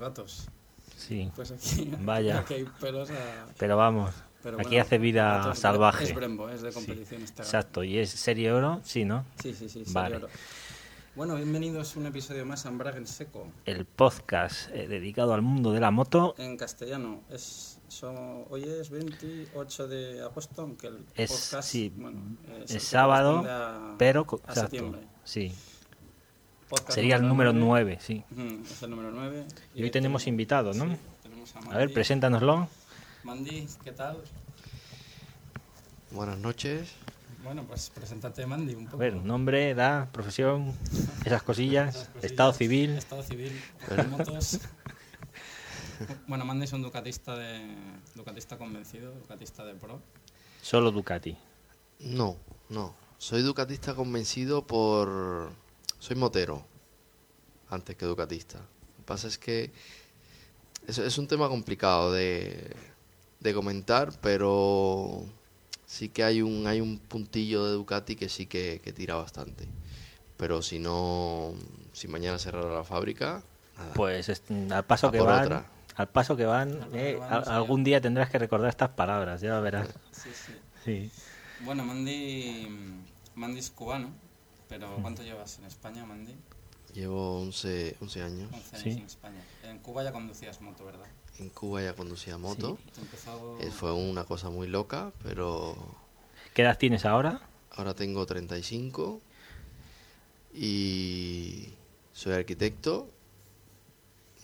Gatos. Sí, Pues aquí, Vaya. aquí hay pelos a... pero vamos, pero aquí bueno, hace vida gatos- salvaje. Es Brembo, es de competición este. Exacto, y es serie oro, sí, ¿no? Sí, sí, sí. Vale. Bueno, bienvenidos a un episodio más a Embrague en Seco. El podcast eh, dedicado al mundo de la moto En castellano, es, hoy es 28 de agosto, aunque el es, podcast sí, bueno, es, es sábado, a- pero a exacto, septiembre. sí. Podcast Sería el número nueve. 9, sí. Es el número 9. Y hoy tenemos invitados, ¿no? tenemos a, A ver, preséntanoslo. Mandy, ¿qué tal? Buenas noches. Bueno, pues preséntate, Mandy, un A poco. ver, nombre, edad, profesión, esas cosillas, Esas cosillas. estado civil. Estado civil, motos. bueno, Mandy es un ducatista de ducatista convencido, ducatista de pro. Solo Ducati. No, no. Soy ducatista convencido por... Soy motero, antes que ducatista. Lo que pasa es que es, es un tema complicado de, de comentar, pero sí que hay un, hay un puntillo de Ducati que sí que, que tira bastante. Pero si no, si mañana cerrara la fábrica, nada. Pues es- al paso A que van, otra. al paso que van, paso que eh, van, algún día tendrás que recordar estas palabras, ya verás. Sí, sí. Sí. Bueno, Mandy, Mandy es cubano, pero ¿cuánto llevas en España, Mandy? Llevo 11, 11 años. 11 años Sí. en España. En Cuba ya conducías moto, ¿verdad? En Cuba ya conducía moto. Empezó... Eh, Fue una cosa muy loca, pero ¿Qué edad tienes ahora? ahora tengo 35 y soy arquitecto.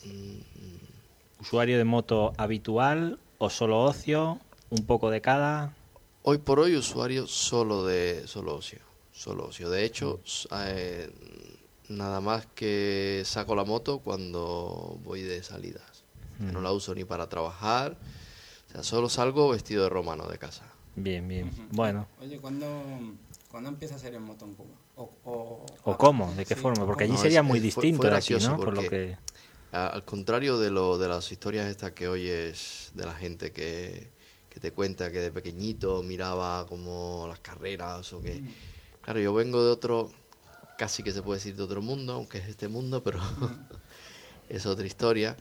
Mm, ¿Usuario de moto habitual o solo ocio? ¿Un poco de cada? Hoy por hoy usuario solo de solo ocio, solo ocio. De hecho, eh, nada más que saco la moto cuando voy de salidas. Mm. No la uso ni para trabajar. O sea, solo salgo vestido de romano de casa. Bien, bien. Ujú. Bueno, Oye, ¿cuándo, ¿cuándo empiezas a ir en moto en Cuba? ¿O, o, ¿o cómo? ¿De qué sí, forma? Porque allí. No, sería es- muy es- fue- distinto fue de aquí, ¿no? Por lo que... A- Al contrario de lo de las historias estas que oyes de la gente que, que te cuenta que de pequeñito miraba como las carreras o que... Claro, yo vengo de otro, casi que se puede decir de otro mundo, aunque es este mundo, pero es otra historia.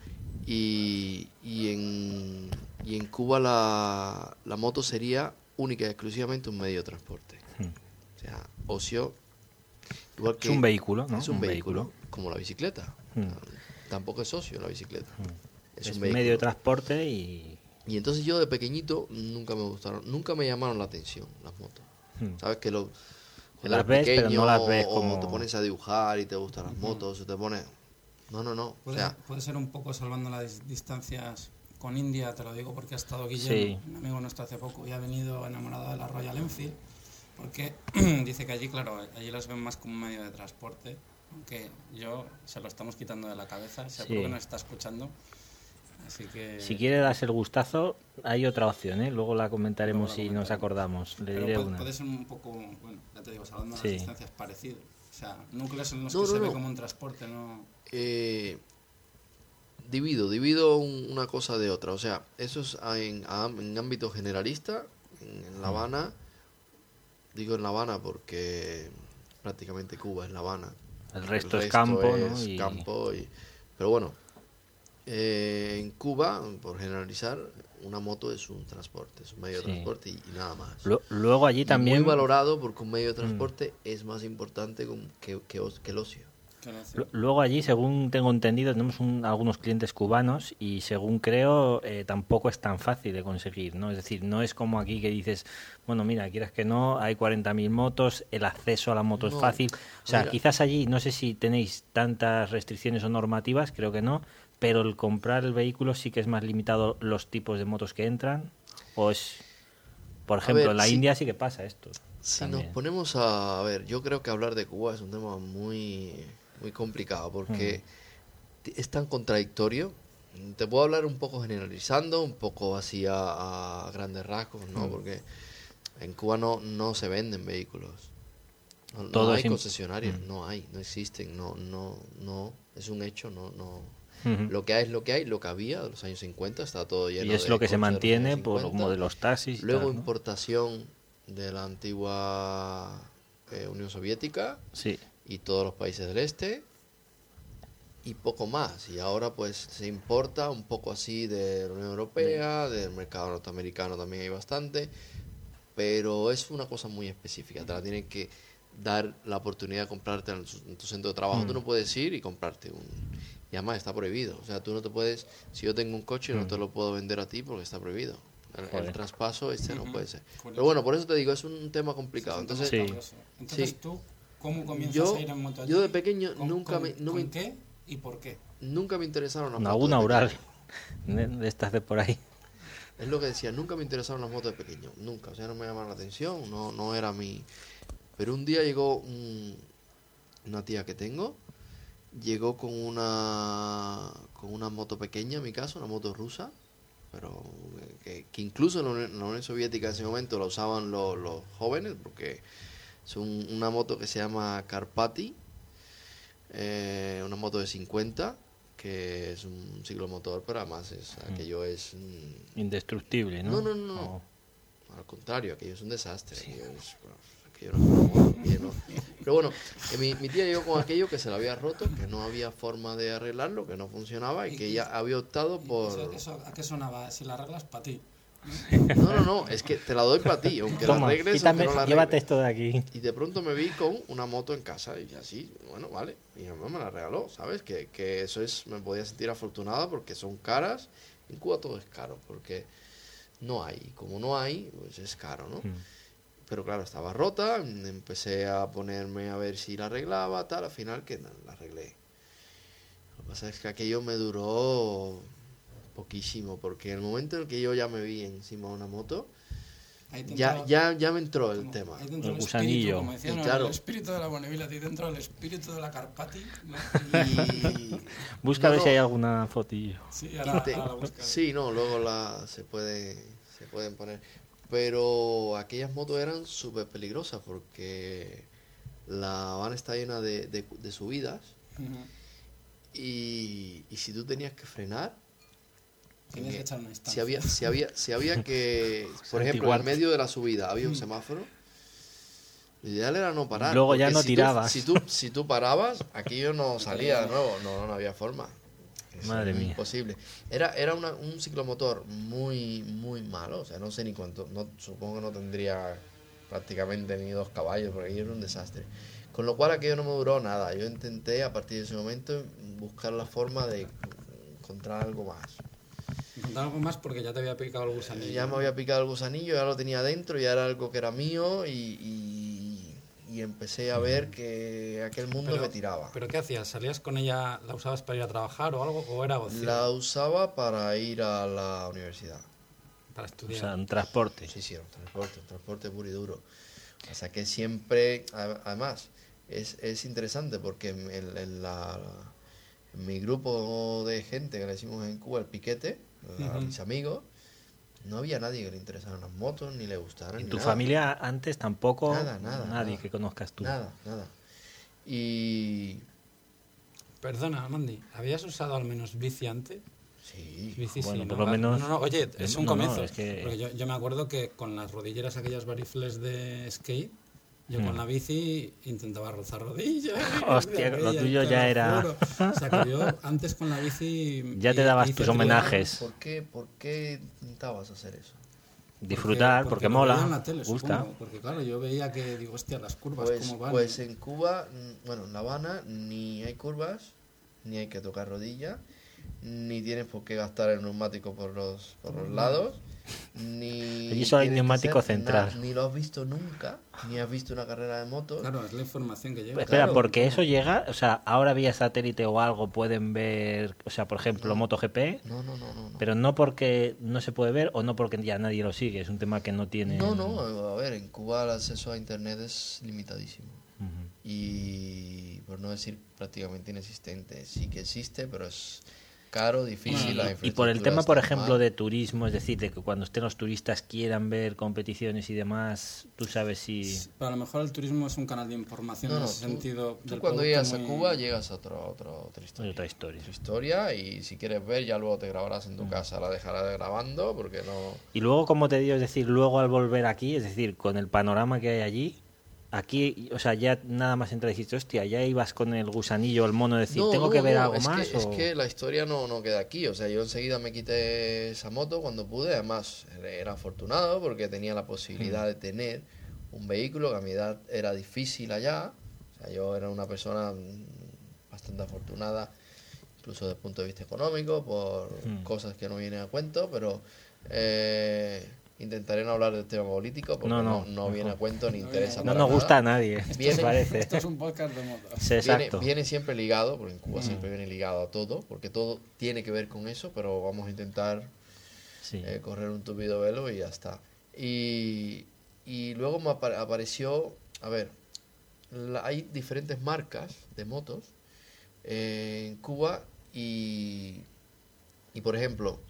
Y, y, en, y en Cuba la, la moto sería única y exclusivamente un medio de transporte. O sea, ocio... Igual Es que un vehículo, ¿no? es un, vehículo, como la bicicleta. Tampoco es socio la bicicleta. Es, Es, un vehículo. medio de transporte y... Y entonces yo de pequeñito nunca me gustaron, nunca me llamaron la atención las motos. ¿Sabes? Que lo, Que cuando las eres ves, pero no las ves o como- te pones a dibujar y te gustan las motos, o te pones... No, no, no. O Puede, sea, puede ser un poco salvando las dis- distancias con India, te lo digo porque ha estado Guillermo, Sí. un amigo nuestro hace poco, y ha venido enamorado de la Royal Enfield, porque dice que allí, claro, allí las ven más como un medio de transporte, aunque yo se lo estamos quitando de la cabeza, seguro Sí. que nos está escuchando, así que... Si quiere darse el gustazo, hay otra opción, ¿eh? Luego la comentaremos Luego la si nos acordamos. Le diré puede, una. puede ser un poco, bueno, ya te digo, salvando Sí. las distancias parecido. O sea, núcleos en los No, que no, se ve no. como un transporte, ¿no? eh, divido, divido un- una cosa de otra. O sea, eso es en, ámbito generalista, en, en La Habana. Digo en La Habana porque prácticamente Cuba es La Habana. El resto es campo, ¿no? es Y- campo y- pero bueno, eh, en Cuba, por generalizar, una moto es un transporte, es un medio Sí. de transporte y, y nada más. Lu- Luego allí Y también... Muy valorado porque un medio de transporte es más importante que, que os- que el ocio. Luego allí, según tengo entendido, tenemos un- algunos clientes cubanos y según creo, eh, tampoco es tan fácil de conseguir, ¿no? Es decir, no es como aquí que dices, bueno, mira, quieras que no, hay 40.000 motos, el acceso a la moto es fácil. O sea, mira. quizás allí, no sé si tenéis tantas restricciones o normativas, creo que no, pero el comprar el vehículo sí que es más limitado los tipos de motos que entran, o es... Por ejemplo, ver, en la. India sí que pasa esto. Si también. nos ponemos a, a ver, yo creo que hablar de Cuba es un tema muy, muy complicado porque t- es tan contradictorio. Te puedo hablar un poco generalizando, un poco así a, a grandes rasgos, ¿no? Porque en Cuba no, no se venden vehículos. No, hay concesionarios, Mm. no hay, no existen, no, no, no, es un hecho, no, no. Lo que hay es lo que hay, lo que había de los años 50, está todo lleno Y es de lo que se mantiene por 50. como de los taxis. Luego tal, ¿no? importación de la antigua eh, Unión Soviética Sí. y todos los países del este y poco más. Y ahora pues se importa un poco así de la Unión Europea, del mercado norteamericano también hay bastante, pero es una cosa muy específica. Te la tienen que dar la oportunidad de comprarte en tu centro de trabajo. Mm. Tú no puedes ir y comprarte un... Y además está prohibido. O sea, tú no te puedes... Si yo tengo un coche, no Mm. te lo puedo vender a ti porque está prohibido. El, traspaso este no puede ser. Pero bueno, por eso te digo, es un tema complicado. Sí, Entonces, Sí. Entonces, Sí. tú, ¿cómo comienzas yo, a ir en moto yo de pequeño ¿Con- nunca con- me, no ¿con me- qué y por qué? nunca me interesaron las Una, motos. una de de, de estas de por ahí. Es lo que decía, nunca me interesaron las motos de pequeño, nunca, o sea, no me llamaron la atención, no, no era mi... Pero un día llegó un- una tía que tengo, llegó con una, con una moto pequeña, en mi caso, una moto rusa, pero que, que incluso en la, Unión, en la Unión Soviética en ese momento la usaban los, los jóvenes, porque es un- una moto que se llama Carpati, eh, una moto de 50, que es un ciclomotor, pero además es, aquello es... mm, Indestructible, ¿no? No, no, no, no. O- al contrario, aquello es un desastre. aquello es- aquello no es una moto, aquello no- Pero bueno, que mi, mi tía llegó con aquello que se le había roto, que no había forma de arreglarlo, que no funcionaba y que ella había optado por... Eso- eso- ¿A qué sonaba? Si la arreglas, para ti. No, no, no, es que te la doy para ti, aunque la Toma, arregles o quítame, que no la llévate arregles. esto de aquí. Y de pronto me vi con una moto en casa y así, bueno, vale. Y mi mamá me la regaló, ¿sabes? Que, que eso es, me podía sentir afortunada porque son caras. En Cuba todo es caro porque no hay. Como no hay, pues es caro, ¿no? Mm. Pero claro, estaba rota, empecé a ponerme a ver si la arreglaba, tal, al final que no, la arreglé. Lo que pasa es que aquello me duró poquísimo, porque en el momento en el que yo ya me vi encima de una moto, ya, ya, ya me entró el como- tema. ahí El gusanillo. espíritu, como decían, claro. el espíritu de la Bonneville, ahí dentro del espíritu de la Carpati. ¿no? Y, Busca a ver si hay alguna fotillo. Sí, ahora, Te- ahora la sí, no, luego la, se, puede, se pueden poner. Pero aquellas motos eran súper peligrosas porque la van está llena de, de, de subidas y, y si tú tenías que frenar, Tienes que que echar una si había, si había, si había que, por ejemplo, en medio de la subida había un semáforo, lo ideal era no parar. Luego ya no si tú- tirabas. si, tú, si tú parabas, aquello no salía de nuevo, no, no había forma. Eso Madre mía. Imposible. Era, era una- un ciclomotor muy, muy malo, o sea, no sé ni cuánto, no, supongo que no tendría prácticamente ni dos caballos, porque aquello era un desastre. Con lo cual aquello no me duró nada. Yo intenté a partir de ese momento buscar la forma de encontrar algo más. Encontrar algo más porque ya te había picado el gusanillo. Ya me había picado el gusanillo, ya lo tenía dentro, ya era algo que era mío y, y- y empecé a ver que aquel mundo Pero- me tiraba. ¿Pero qué hacías? ¿Salías con ella, la usabas para ir a trabajar o algo? ¿O era ocio? La usaba para ir a la universidad. Para O estudiar. sea, un transporte. Sí, sí, un transporte, un transporte puro y duro. O sea que siempre, además, es, es interesante porque en, la, en mi grupo de gente que le decimos en Cuba el piquete, mis amigos, no había nadie que le interesaran las motos ni le gustaran. En ni tu nada. familia antes tampoco Nada, nada, nadie nada. que conozcas tú. Nada, nada. Y Perdona, Mandy, ¿habías usado al menos bici antes? sí, Bici Bueno, sí, por ¿no? lo menos- No, no, oye, es un No, no, comienzo. es que- Porque yo, yo me acuerdo que con las rodilleras aquellas varifles de skate, Yo con la bici intentaba rozar rodillas. Hostia, lo tuyo ya era-. O sea, que yo antes con la bici. Ya te dabas tus homenajes. ¿Por qué, ¿Por qué intentabas hacer eso? Disfrutar, porque, mola, en la tele, gusta. supongo, porque claro, yo veía que, digo, hostia, las curvas, Pues, ¿cómo van? pues en Cuba, mm, bueno, en La Habana, ni hay curvas, ni hay que tocar rodilla, ni tienes por qué gastar el neumático por los, por los lados, ni... Allí solo hay neumático central. ni lo has visto nunca, ni has visto una carrera de motos. Claro, es la información que lleva. Espera, Claro. porque eso llega, o sea, ahora vía satélite o algo pueden ver, o sea, por ejemplo, MotoGP, No, no, no, no. no. pero no porque no se puede ver o no porque ya nadie lo sigue, es un tema que no tiene... No, no, a ver, en Cuba el acceso a Internet es limitadísimo. Y por no decir prácticamente inexistente. Sí que existe, pero es caro, difícil. la Y por el tema, por ejemplo, mal. de turismo, es decir, de que cuando estén los turistas quieran ver competiciones y demás, tú sabes si... Pero a lo mejor el turismo es un canal de información No, en ese tú- sentido. Tú del cuando llegas a Cuba llegas a otro, otro- otra historia. otra historia. Otra historia y si quieres ver ya luego te grabarás en tu casa, la dejarás grabando porque no... Y luego, como te digo, es decir, luego al volver aquí, es decir, con el panorama que hay allí, aquí, o sea, ya nada más entrar y dijiste, hostia, ya ibas con el gusanillo, el mono, decir, No, tengo no, que ver no, algo es más. Que, Es o- que la historia no, no queda aquí. O sea, yo enseguida me quité esa moto cuando pude. Además, era afortunado porque tenía la posibilidad Mm. de tener un vehículo que a mi edad era difícil allá. O sea, yo era una persona mm, bastante afortunada, incluso desde el punto de vista económico, por Mm. cosas que no vienen a cuento, pero eh, intentaré no hablar del tema político porque No, no, no, no viene a cuento ni No interesa. no para nos nada. gusta a nadie, Viene- ¿te parece? Esto es un podcast de motos. Sí, Viene, exacto. viene siempre ligado, porque en Cuba Mm. siempre viene ligado a todo, porque todo tiene que ver con eso, pero vamos a intentar Sí. eh, correr un tupido velo y ya está. Y, y luego me apa- apareció, a ver, la- hay diferentes marcas de motos eh, en Cuba y, y, por ejemplo,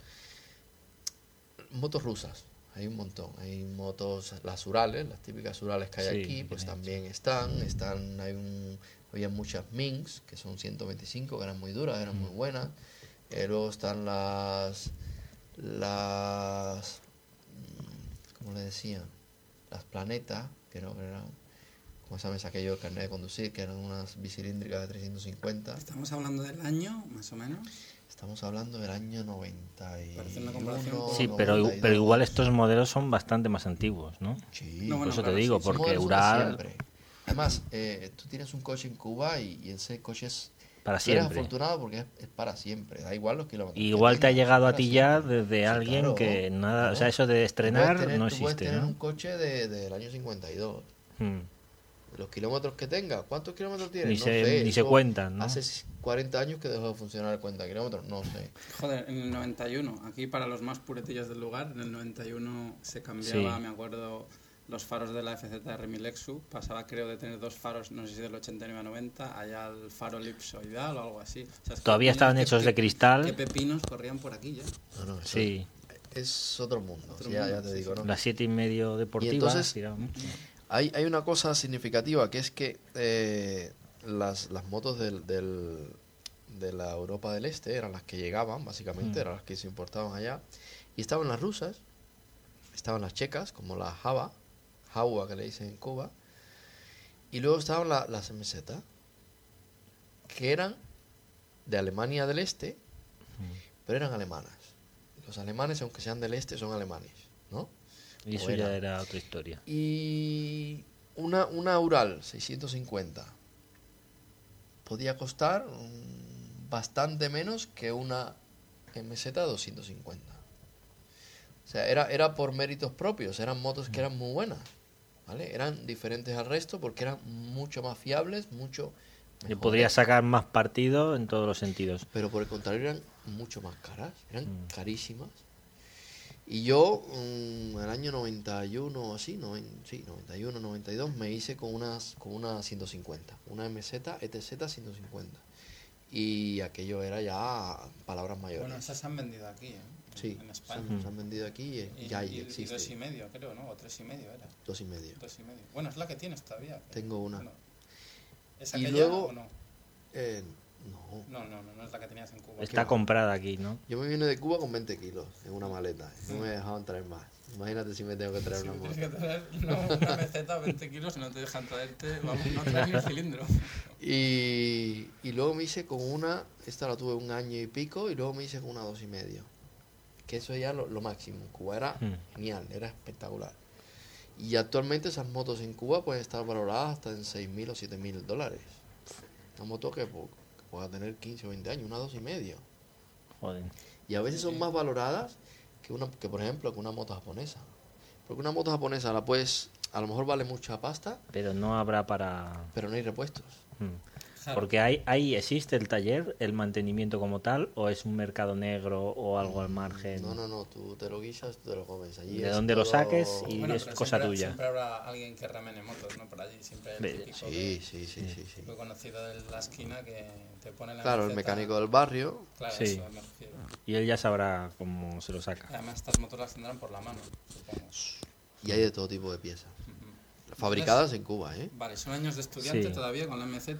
motos rusas. Hay un montón. Hay motos, las Urales, las típicas Urales que hay Sí, aquí, pues también están. están hay un, había muchas Minx, que son 125, que eran muy duras, eran muy buenas. Eh, luego están las. Las. mm, ¿Cómo le decían? Las Planetas, que no que eran. ¿Cómo se llama? Saqué yo el carnet de conducir, que eran unas bicilíndricas de 350. Estamos hablando del año, más o menos. Estamos hablando del año 90 y Parece una comparación con- Sí, pero, 92. pero igual estos modelos son bastante más antiguos, ¿no? Sí, No, Por bueno, eso claro, te digo, sí, porque Ural siempre. Además, eh, tú tienes un coche en Cuba y, y ese coche es... para tú eres siempre. afortunado porque es, es para siempre, da igual los kilómetros. Igual te ha llegado a ti ya siempre. desde Sí, alguien claro, que nada, o claro. sea, eso de estrenar tener- no tú puedes existe, tener ¿no? un coche de- del año 52. Hmm. Los kilómetros que tenga, ¿cuántos kilómetros tiene? Ni no se- sé, ni se cuentan, ¿no? Hace 40 años que dejó de funcionar el cuenta de kilómetros, no sé. Joder, en el 91, aquí para los más puretillos del lugar, en el 91 se cambiaba, Sí. me acuerdo, los faros de la FZR 1000 Exu. Pasaba, creo, de tener dos faros, no sé si del 89 a 90, allá al faro elipsoidal o algo así. O sea, es que Todavía estaban que- hechos de cristal. ¿Qué pepinos corrían por aquí ya? No, no, eso Sí, Es otro mundo, Otro ya, mundo, ya te sí, digo. ¿no? las siete y medio deportivas. entonces- tiraba mucho. Hay, hay una cosa significativa que es que eh, las, las motos del, del- de la Europa del Este eran las que llegaban, básicamente, Mm. eran las que se importaban allá. Y estaban las rusas, estaban las checas, como la Java, Jawa que le dicen en Cuba, y luego estaban la- las MZ, que eran de Alemania del Este, pero eran alemanas. Los alemanes, aunque sean del Este, son alemanes. Y eso o ya era. era otra historia. Y una, una Ural 650 podía costar bastante menos que una MZ 250. O sea, era, era por méritos propios, eran motos que eran muy buenas, ¿vale? Eran diferentes al resto porque eran mucho más fiables, mucho Yo mejores, podría sacar más partido en todos los sentidos. pero por el contrario eran mucho más caras, eran Mm. carísimas. Y yo, mm, el año 91 o así, noven- sí, 91, 92, me hice con, unas, con una 150, una MZ ETZ 150. Y aquello era ya palabras mayores. Bueno, esas se han vendido aquí, ¿eh? sí, en se, España. han- se han vendido aquí y, Y, ya y- y existe. dos y medio, creo, ¿no? O tres y medio era. Dos y medio. Dos y medio. Bueno, es la que tienes todavía. Tengo una. Bueno, ¿Es Y aquella luego- o no? Eh, No. No, no, no, no es la que tenías en Cuba. Está comprada aquí, ¿no? Yo me vine de Cuba con 20 kilos en una maleta. y No me dejaban traer más. Imagínate si me tengo que traer Sí, una tienes moto. que traer una, una meseta 20 kilos y no te dejan traerte, vamos, no traes ni el cilindro. Y, y luego me hice con una, esta la tuve un año y pico, y luego me hice con una dos y medio. Que eso ya lo, lo máximo. En Cuba era Mm. genial, era espectacular. Y actualmente esas motos en Cuba pueden estar valoradas hasta en 6.000 o 7.000 dólares. Una moto que, po- que pueda tener 15 o 20 años, una dos y medio. Joder. Y a veces son más valoradas que una que por ejemplo que una moto japonesa. Porque una moto japonesa la puedes, a lo mejor vale mucha pasta, Pero no habrá para... pero no hay repuestos. Mm. Claro. Porque hay, ahí existe el taller, el mantenimiento como tal, o es un mercado negro o algo al margen. No, no, no, tú te lo guisas, tú te lo comes allí. De donde lo saques y- Bueno, es pero cosa siempre, tuya. Siempre habrá alguien que remene motos, ¿no? Por allí, siempre hay el típico Sí, que- sí, sí, sí, conocido de la esquina que te pone la Claro, el mecánico del barrio. Claro, Sí. eso me refiero. Y él ya sabrá cómo se lo saca. Además, estas motos las tendrán por la mano, supongo. Y hay de todo tipo de piezas. Fabricadas en Cuba, ¿eh? Vale, son años de estudiante Sí. todavía con la MZ.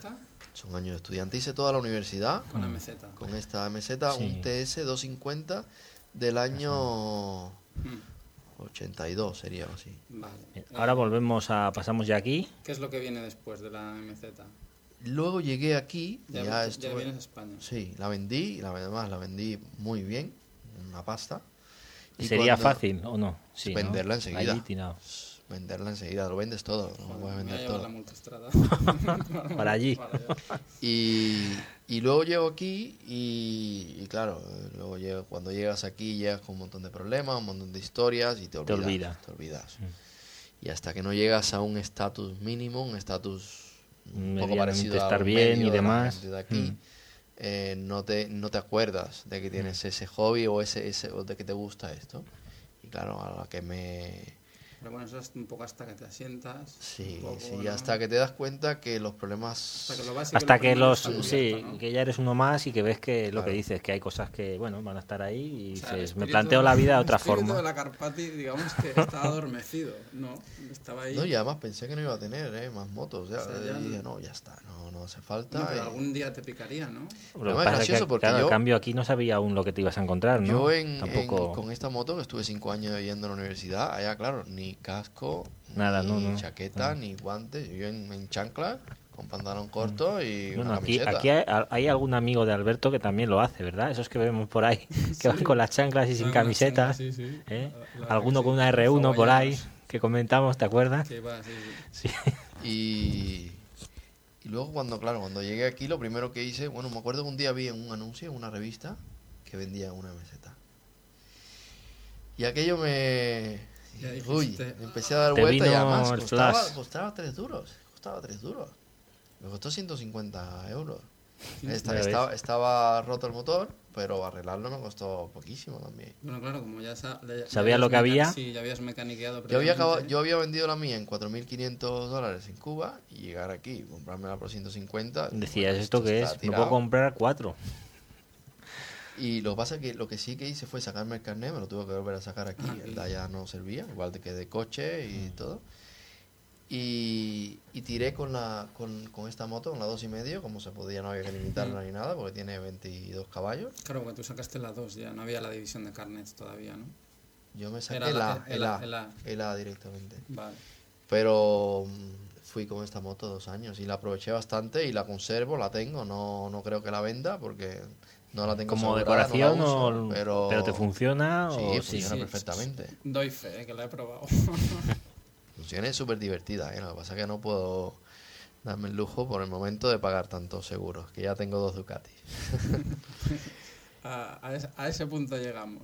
Son años de estudiante. Hice toda la universidad Con la MZ. con esta meseta, Sí. un TS 250 del año Mm, 82, sería o así. Vale. Eh, Ahora volvemos a... Pasamos ya aquí. ¿Qué es lo que viene después de la MZ? Luego llegué aquí, Ya, ya, ya estuve- vienes a España. Sí, la vendí, y la además la vendí muy bien, una pasta. Y ¿Sería cuando- fácil o no? Sí, ¿no? Venderla enseguida. Allí. Venderla enseguida, lo vendes todo, no voy a vender la multistrada. Para allí. Para. Y, y luego llego aquí y, y claro, luego llego- cuando llegas aquí llegas con un montón de problemas, un montón de historias y te olvidas. olvida. Te olvidas. Mm. Y hasta que no llegas a un estatus mínimo, un estatus un poco parecido a estar bien y demás. gente de aquí, Mm. eh, no, te, no te acuerdas de que tienes ese hobby o, ese, ese, o de que te gusta esto. Y claro, a la que me... Pero bueno, eso es un poco hasta que te asientas. Sí, poco, sí, ¿no? hasta que te das cuenta que los problemas... Hasta que lo Hasta que los... está Sí, ¿no? que ya eres uno más y que ves que lo que dices, que hay cosas que, bueno, van a estar ahí y O sea, dices, me planteo la vida de otra El forma. de la Carpati, digamos que estaba adormecido, ¿no? Estaba ahí. No, y además pensé que no iba a tener eh, más motos. Ya, O sea, ya y dije, no- no, ya está, no, no hace falta. No, pero y- algún día te picaría, ¿no? Que Además, es pasa es gracioso que, porque claro, yo- al cambio aquí no sabía aún lo que te ibas a encontrar, ¿no? Yo en, en- Tampoco... con esta moto que estuve cinco años yendo a la universidad, allá claro, ni casco, Nada, ni no, no. chaqueta, ni guantes. Yo en, en chancla, con pantalón corto y Bueno, una aquí, camiseta. aquí hay, hay algún amigo de Alberto que también lo hace, ¿verdad? Esos que vemos por ahí, que van con las chanclas y sin camisetas. chanclas, sí, sí. ¿eh? La- la Alguno con sí, una los R1 por ahí, hawaianos. que comentamos, ¿te acuerdas? Que va, sí, sí. Sí. Y, y luego cuando, claro, cuando llegué aquí, lo primero que hice, bueno, me acuerdo que un día vi en un anuncio, en una revista, que vendía una meseta. Y aquello me... Ya Uy, me empecé a dar Te vuelta y además el costaba, flash. costaba 3 duros, costaba 3 duros. Me costó 150 euros. Sí, Esta- estaba, estaba roto el motor, pero arreglarlo me costó poquísimo también. Bueno, claro, como ya, sa- le- ya ¿Sabías lo que había? meca- Sí, ya habías mecaniqueado Yo había, acabado- yo había vendido la mía en 4.500 dólares en Cuba y llegar aquí, comprármela por 150. Decías, bueno, ¿esto qué es? Me tirado. puedo comprar cuatro. Y lo que pasa es que lo que sí que hice fue sacarme el carnet, me lo tuve que volver a sacar aquí, Ah, el de allá no servía, igual de que de coche Mm. y todo. Y, y tiré con la con, con esta moto, con la dos y medio, como se podía, no había que limitarla ni nada, porque tiene 22 caballos. Claro, porque tú sacaste la 2 ya, no había la división de carnets todavía, ¿no? Yo me saqué la- el A, el A. el A directamente. Vale. Pero mm, fui con esta moto dos años y la aproveché bastante y la conservo, la tengo, no, no creo que la venda porque no la tengo Como asegurada, no la decoración uso, o... pero, te funciona Sí, o funciona Sí, perfectamente. Doy fe, que la he probado. Funciona súper divertida, ¿eh? lo que pasa es que no puedo darme el lujo por el momento de pagar tantos seguros, que ya tengo dos Ducati. a, a ese, a ese punto llegamos.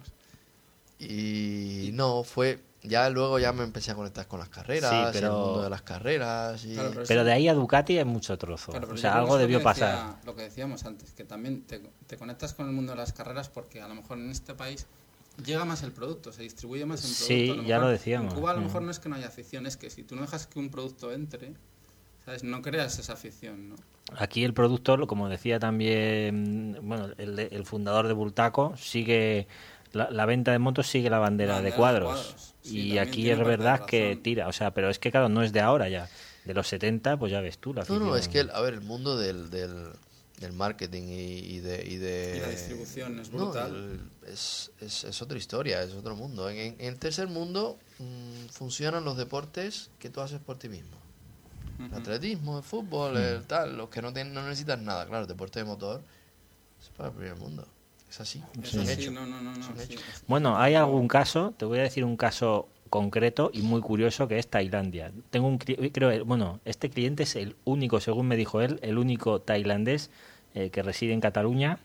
Y no, fue... Ya luego ya me empecé a conectar con las carreras, Sí, y el pero- mundo de las carreras y... Claro, pero Pero de ahí a Ducati hay mucho trozo. Claro, pero o sea, algo es debió pasar. decía- lo que decíamos antes, que también te, te conectas con el mundo de las carreras porque a lo mejor en este país llega más el producto, se distribuye más el producto. Sí, ya mejor lo decíamos. En Cuba a lo Mm. mejor no es que no haya afición, es que si tú no dejas que un producto entre, ¿sabes? No creas esa afición, ¿no? Aquí el productor, como decía también bueno, el, el fundador de Bultaco, sigue la, la venta de motos sigue la bandera La de bandera de cuadros. cuadros. Sí, y aquí es verdad que razón. tira, o sea, pero es que claro, no es de ahora ya. De los 70, pues ya ves tú la No, no, es que, el- a ver, el mundo del, del, del marketing y, y de, y de... Y la distribución es No, brutal. el- es, es, es otra historia, es otro mundo. En, el tercer mundo mm, funcionan los deportes que tú haces por ti mismo. El atletismo, el fútbol, el tal, los que no, tienen, no necesitan nada. Claro, el deporte de motor es para el primer mundo. Es así. Es es un así, hecho. no, no, no, Es. Bueno, hay algún caso, te voy a decir un caso concreto y muy curioso que es Tailandia. Tengo un creo, bueno, este cliente es el único, según me dijo él, el único tailandés eh, que reside en Cataluña,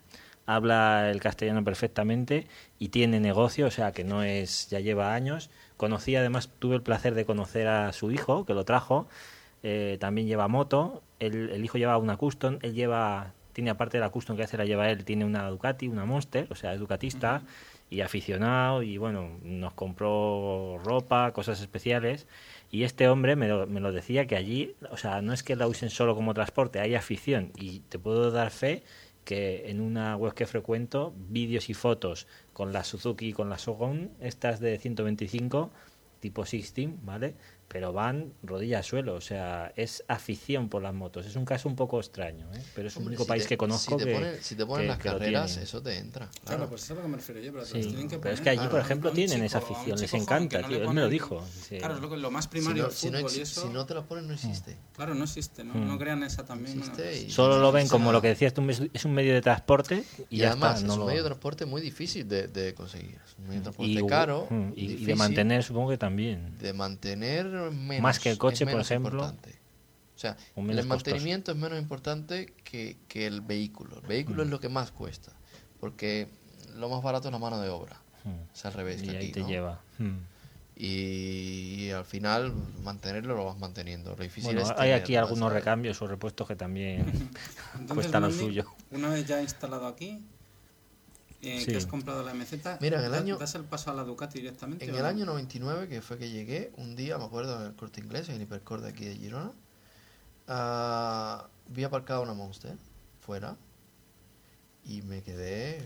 habla el castellano perfectamente y tiene negocio, o sea que no es, ya lleva años. Conocí además, tuve el placer de conocer a su hijo, que lo trajo, eh, también lleva moto, el, el hijo lleva una custom, él lleva, tiene aparte de la custom que hace la lleva él, tiene una Ducati, una Monster, o sea, es ducatista y aficionado y bueno, nos compró ropa, cosas especiales y este hombre me lo, me lo decía que allí, o sea, no es que la usen solo como transporte, hay afición y te puedo dar fe que en una web que frecuento, vídeos y fotos con la Suzuki y con la Shogun, estas de 125, tipo 16, ¿vale? Pero van rodillas al suelo, o sea, es afición por las motos. Es un caso un poco extraño, ¿eh? Pero es el único si país te- que conozco si te que. ponen, si te ponen que- las que carreras, eso te entra. Claro, Claro, pues eso es a lo que me refiero yo, pero Sí, que es que allí, por ejemplo, a tienen esa chico- a afición, les encanta, que no le tío, él me lo dijo, sí. Claro, es lo, que- lo más si primario no, del si no y eso. si no te las ponen, no existe. Claro, no existe, ¿no? Mm. No crean esa también. No existe y- Solo lo ven como lo que decías tú, es un medio de transporte y, Y, ya además está. no es un medio de transporte muy difícil de, conseguir. Es un medio de transporte y, caro. mm, y- de mantener, supongo que también. De mantener menos. Más que el coche, por ejemplo, importante. O sea, el mantenimiento es menos importante que, que el vehículo. El vehículo Mm. es lo que más cuesta. Porque lo más barato es la mano de obra. Mm. Es al revés Y que ahí aquí, te ¿no? lleva. Mm. Y, y al final mantenerlo lo vas manteniendo. Lo difícil Bueno, es hay tener aquí algunos recambios o repuestos que también Entonces, cuesta lo suyo. Una vez ya instalado aquí, eh, Sí. que has comprado la MZ, Mira, en el ¿da- año- ¿das el paso a la Ducati directamente? En el no? año 99, que fue que llegué, un día, me acuerdo, en el corte inglés, en el hipercore de aquí de Girona, ah, vi aparcada una Monster fuera y me quedé.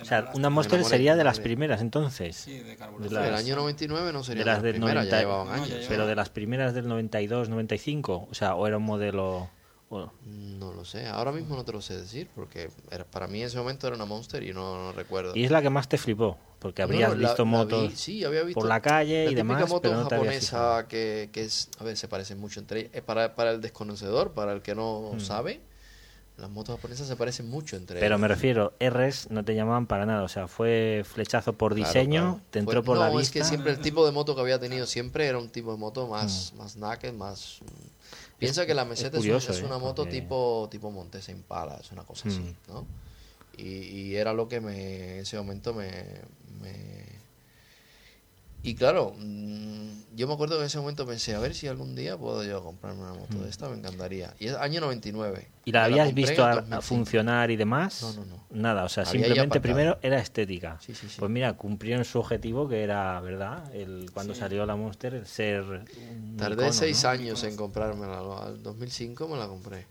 O sea, una Monster sería de las primeras entonces. Sí, de de carburador. El las- año 99 no sería de las del primera, 90 ya llevaban no, años. ya llevaban. Pero de las primeras del 92, 95, o sea, o era un modelo... o- No lo sé, ahora mismo no te lo sé decir, porque era, para mí en ese momento era una Monster y no, no recuerdo. Y es la que más te flipó, porque No, habrías no, la- visto la motos vi, sí, había visto por la calle la y demás, moto pero no te japonesa que, que es, a ver, se parecen mucho entre ellas. Eh, Para, para el desconocedor, para el que no Mm. sabe, las motos japonesas se parecen mucho entre Pero ellas. me refiero, Rs no te llamaban para nada, o sea, fue flechazo por diseño, claro. te Fue- entró por no, la es vista. que siempre el tipo de moto que había tenido siempre era un tipo de moto más, más naked, más... Piensa que la meseta es, curioso, es ¿eh? una moto Porque- tipo tipo Montesa Impala, es una cosa así, Mm. ¿no? Y, y era lo que me, en ese momento me... me- Y claro, mm, yo me acuerdo que en ese momento pensé, a ver si algún día puedo yo comprarme una moto de esta, me encantaría. Y es año 99. Mm. ¿Y la habías visto a, a 2005. funcionar y demás? No, no, no. Nada, o sea, Había simplemente primero era estética. Sí, sí, sí. Pues mira, cumplieron su objetivo que era, ¿verdad? El, cuando salió la Monster, el ser. un Tardé icono, seis ¿no? años en comprármela. Al 2005 me la compré,